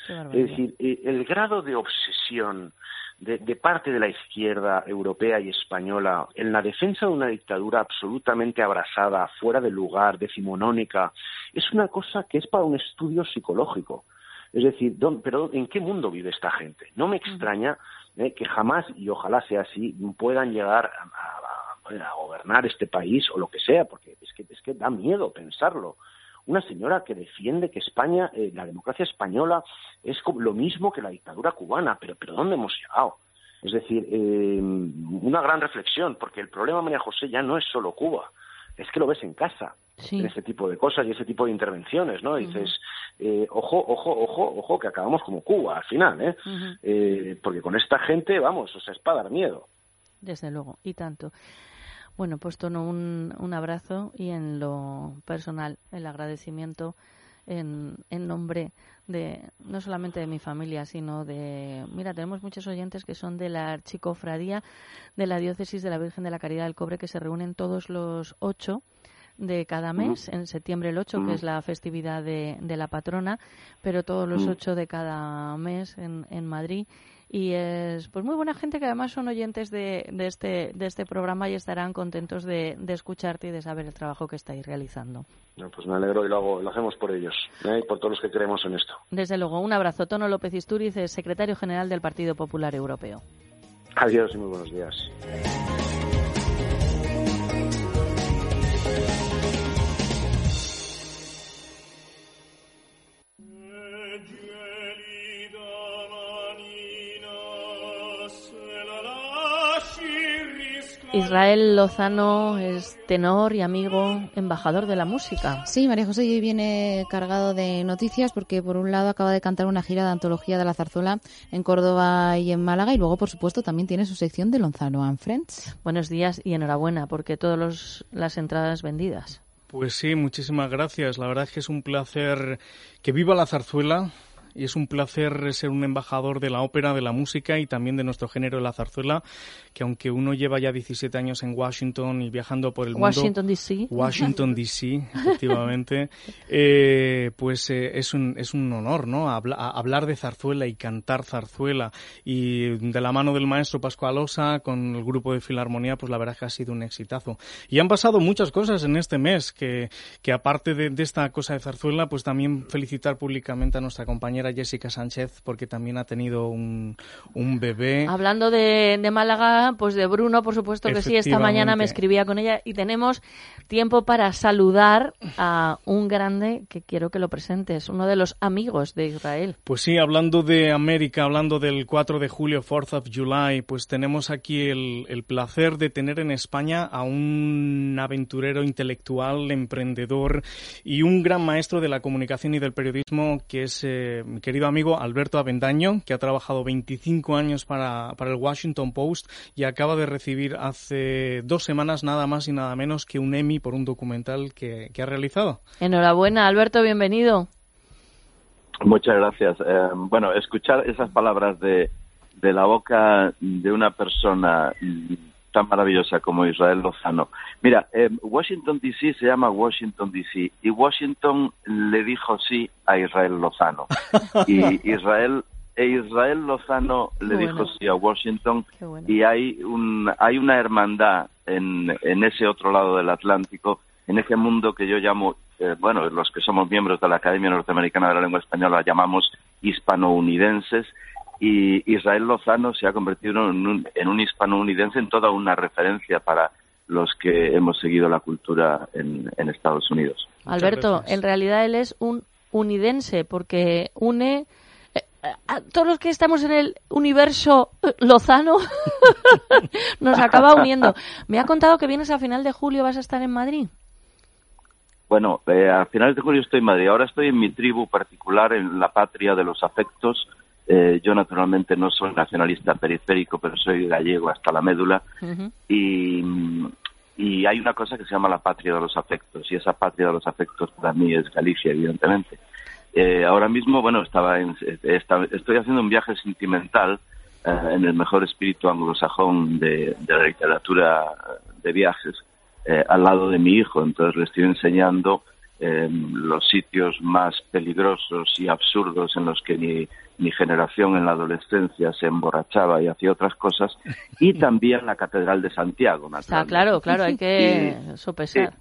Es decir, eh, el grado de obsesión de, parte de la izquierda europea y española en la defensa de una dictadura absolutamente abrasada, fuera de lugar, decimonónica, es una cosa que es para un estudio psicológico. Es decir, pero ¿en qué mundo vive esta gente? No me extraña eh, que jamás, y ojalá sea así, puedan llegar a, a, gobernar este país o lo que sea, porque es que, es que da miedo pensarlo una señora que defiende que España, eh, la democracia española, es lo mismo que la dictadura cubana, pero, pero ¿dónde hemos llegado? Es decir, eh, una gran reflexión, porque el problema, María José, ya no es solo Cuba, es que lo ves en casa, en ese tipo de cosas y ese tipo de intervenciones, ¿no? Dices, eh, ojo, ojo, ojo, ojo, que acabamos como Cuba al final, ¿eh? eh porque con esta gente, vamos, o sea, es para dar miedo. Desde luego, y tanto. Bueno, pues tono un, un abrazo y en lo personal el agradecimiento en, en nombre de no solamente de mi familia, sino de, mira, tenemos muchos oyentes que son de la archicofradía de la diócesis de la Virgen de la Caridad del Cobre que se reúnen todos los ocho de cada mes, en septiembre el 8, que es la festividad de, de la patrona, pero todos los ocho de cada mes en, en Madrid y es pues muy buena gente que además son oyentes de, de este de este programa y estarán contentos de, de, escucharte y de saber el trabajo que estáis realizando. pues me alegro y lo, hago, lo hacemos por ellos ¿eh? y por todos los que creemos en esto. Desde luego, un abrazo. Tono López Isturiz, secretario general del Partido Popular Europeo. Adiós y muy buenos días. Israel Lozano es tenor y amigo, embajador de la música. Sí, María José hoy viene cargado de noticias porque por un lado acaba de cantar una gira de antología de la zarzuela en Córdoba y en Málaga y luego por supuesto también tiene su sección de Lozano and Friends. Buenos días y enhorabuena porque todas las entradas vendidas. Pues sí, muchísimas gracias. La verdad es que es un placer que viva la zarzuela y es un placer ser un embajador de la ópera, de la música y también de nuestro género de la zarzuela, que aunque uno lleva ya 17 años en Washington y viajando por el mundo... Washington D.C. Washington D.C., efectivamente, eh, pues eh, es, un, es un honor, ¿no? hablar de zarzuela y cantar zarzuela y de la mano del maestro Pascualosa con el grupo de Filarmonía, pues la verdad que ha sido un exitazo. Y han pasado muchas cosas en este mes, que, que aparte de, de esta cosa de zarzuela, pues también felicitar públicamente a nuestra compañera Jessica Sánchez porque también ha tenido un, un bebé. Hablando de, de, Málaga, pues de Bruno, por supuesto que sí, esta mañana me escribía con ella y tenemos tiempo para saludar a un grande que quiero que lo presentes, uno de los amigos de Israel. Pues sí, hablando de América, hablando del 4 de julio, 4th of July, pues tenemos aquí el, el placer de tener en España a un aventurero intelectual, emprendedor y un gran maestro de la comunicación y del periodismo que es eh, mi querido amigo Alberto Avendaño, que ha trabajado 25 años para, para el Washington Post y acaba de recibir hace dos semanas nada más y nada menos que un Emmy por un documental que, ha realizado. Enhorabuena, Alberto, bienvenido. Muchas gracias. Eh, bueno, escuchar esas palabras de, de la boca de una persona tan maravillosa como Israel Lozano. Mira, eh, Washington DC se llama Washington DC y Washington le dijo sí a Israel Lozano. Y Israel e Israel Lozano le dijo sí a Washington bueno. y hay un hay una hermandad en, en ese otro lado del Atlántico, en ese mundo que yo llamo, eh, bueno, los que somos miembros de la Academia Norteamericana de la Lengua Española la llamamos hispanounidenses y Israel Lozano se ha convertido en un, en un hispanounidense en toda una referencia para los que hemos seguido la cultura en, en Estados Unidos. Alberto, en realidad él es un unidense porque une eh, a todos los que estamos en el universo eh, Lozano nos acaba uniendo. Me ha contado que vienes a final de julio, vas a estar en Madrid. Bueno, eh, a finales de julio estoy en Madrid. Ahora estoy en mi tribu particular, en la patria de los afectos. Eh, yo naturalmente no soy nacionalista periférico, pero soy gallego hasta la médula. Y, y hay una cosa que se llama la patria de los afectos. Y esa patria de los afectos para mí es Galicia, evidentemente. Eh, ahora mismo, bueno, estaba en- eh, esta- estoy haciendo un viaje sentimental eh, en el mejor espíritu anglosajón de, de la literatura de viajes al lado de mi hijo. Entonces le estoy enseñando eh, los sitios más peligrosos y absurdos en los que mi, mi generación en la adolescencia se emborrachaba y hacía otras cosas. Y también la Catedral de Santiago, Está claro, claro, hay que Y- sopesar.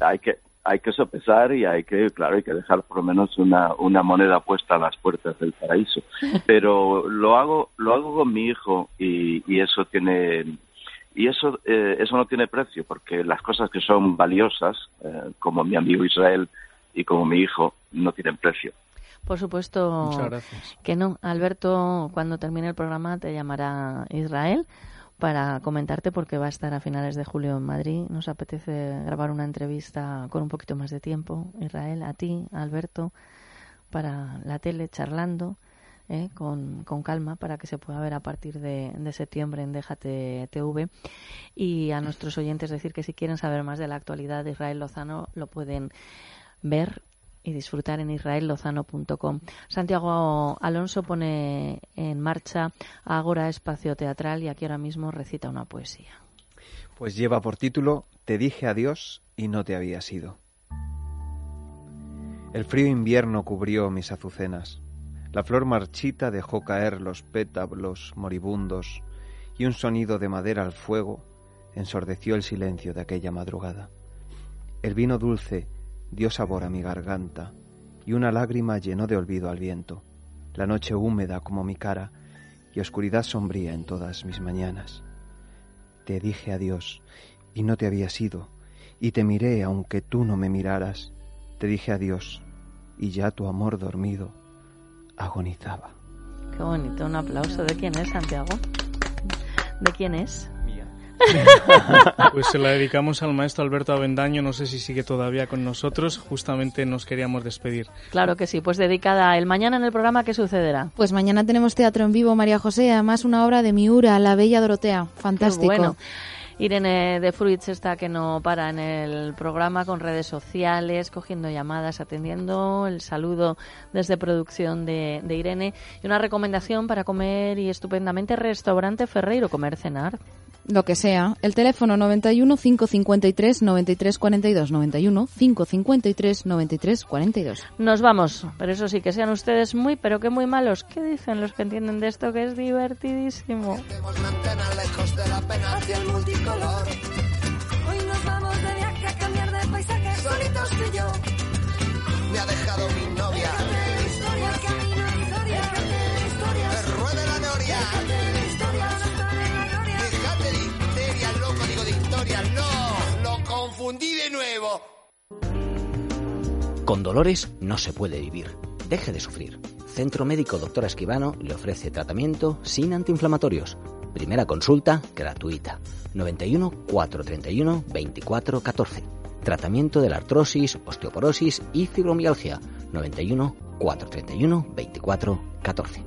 Hay que hay que sopesar y hay que claro hay que dejar por lo menos una, una moneda puesta a las puertas del paraíso pero lo hago lo hago con mi hijo y, y eso tiene y eso eh, eso no tiene precio porque las cosas que son valiosas eh, como mi amigo Israel y como mi hijo no tienen precio Por supuesto que no. Alberto, cuando termine el programa, te llamará Israel para comentarte porque va a estar a finales de julio en Madrid. Nos apetece grabar una entrevista con un poquito más de tiempo, Israel, a ti, a Alberto, para la tele, charlando. ¿Eh? Con, con calma para que se pueda ver a partir de, de septiembre en Déjate TV y a nuestros oyentes decir que si quieren saber más de la actualidad de Israel Lozano lo pueden ver y disfrutar en israellozano.com. Santiago Alonso pone en marcha Ágora Espacio Teatral y aquí ahora mismo recita una poesía. Pues lleva por título Te dije adiós y no te había sido. El frío invierno cubrió mis azucenas. La flor marchita dejó caer los pétalos moribundos y un sonido de madera al fuego ensordeció el silencio de aquella madrugada. El vino dulce dio sabor a mi garganta y una lágrima llenó de olvido al viento. La noche húmeda como mi cara y oscuridad sombría en todas mis mañanas. Te dije adiós y no te había sido, y te miré aunque tú no me miraras. Te dije adiós y ya tu amor dormido agonizaba. Qué bonito, un aplauso. ¿De quién es, Santiago? ¿De quién es? Pues se la dedicamos al maestro Alberto Avendaño, no sé si sigue todavía con nosotros, justamente nos queríamos despedir. Claro que sí, pues dedicada el mañana en el programa, ¿qué sucederá? Pues mañana tenemos teatro en vivo, María José, además una obra de Miura, La Bella Dorotea. Fantástico. Qué bueno. Irene de Fruits está que no para en el programa con redes sociales, cogiendo llamadas, atendiendo el saludo desde producción de, de Irene y una recomendación para comer y estupendamente restaurante Ferreiro, comer, cenar. Lo que sea. El teléfono 91 553 93 42 91 553 93 42. Nos vamos, pero eso sí, que sean ustedes muy, pero que muy malos. ¿Qué dicen los que entienden de esto que es divertidísimo? lejos de. Hoy nos vamos de viaje a cambiar de paisaje, solitos tú y yo. Me ha dejado mi novia. Historia, camino, historia, historia. Que ruede la noria. Historia, no está en la gloria. Déjate de historias, loco, digo de historias. No, lo confundí de nuevo. Con dolores no se puede vivir. Deje de sufrir. Centro Médico Doctora Esquivano le ofrece tratamiento sin antiinflamatorios. Primera consulta gratuita. 91 431 24 14. Tratamiento de la artrosis, osteoporosis y fibromialgia. 91 431 24 14.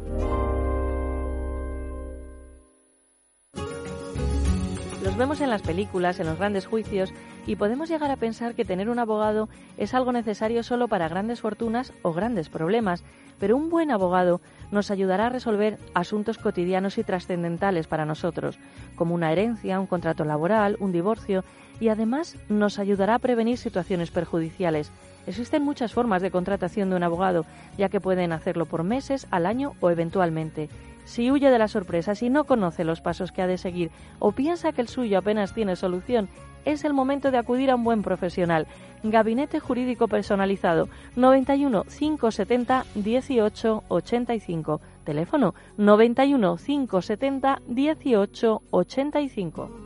Los vemos en las películas, en los grandes juicios, y podemos llegar a pensar que tener un abogado es algo necesario solo para grandes fortunas o grandes problemas, pero un buen abogado nos ayudará a resolver asuntos cotidianos y trascendentales para nosotros, como una herencia, un contrato laboral, un divorcio, y además nos ayudará a prevenir situaciones perjudiciales. Existen muchas formas de contratación de un abogado, ya que pueden hacerlo por meses, al año o eventualmente. Si huye de la sorpresa, si no conoce los pasos que ha de seguir o piensa que el suyo apenas tiene solución, es el momento de acudir a un buen profesional. Gabinete Jurídico Personalizado 91 570 18 85. Teléfono 91 570 18 85.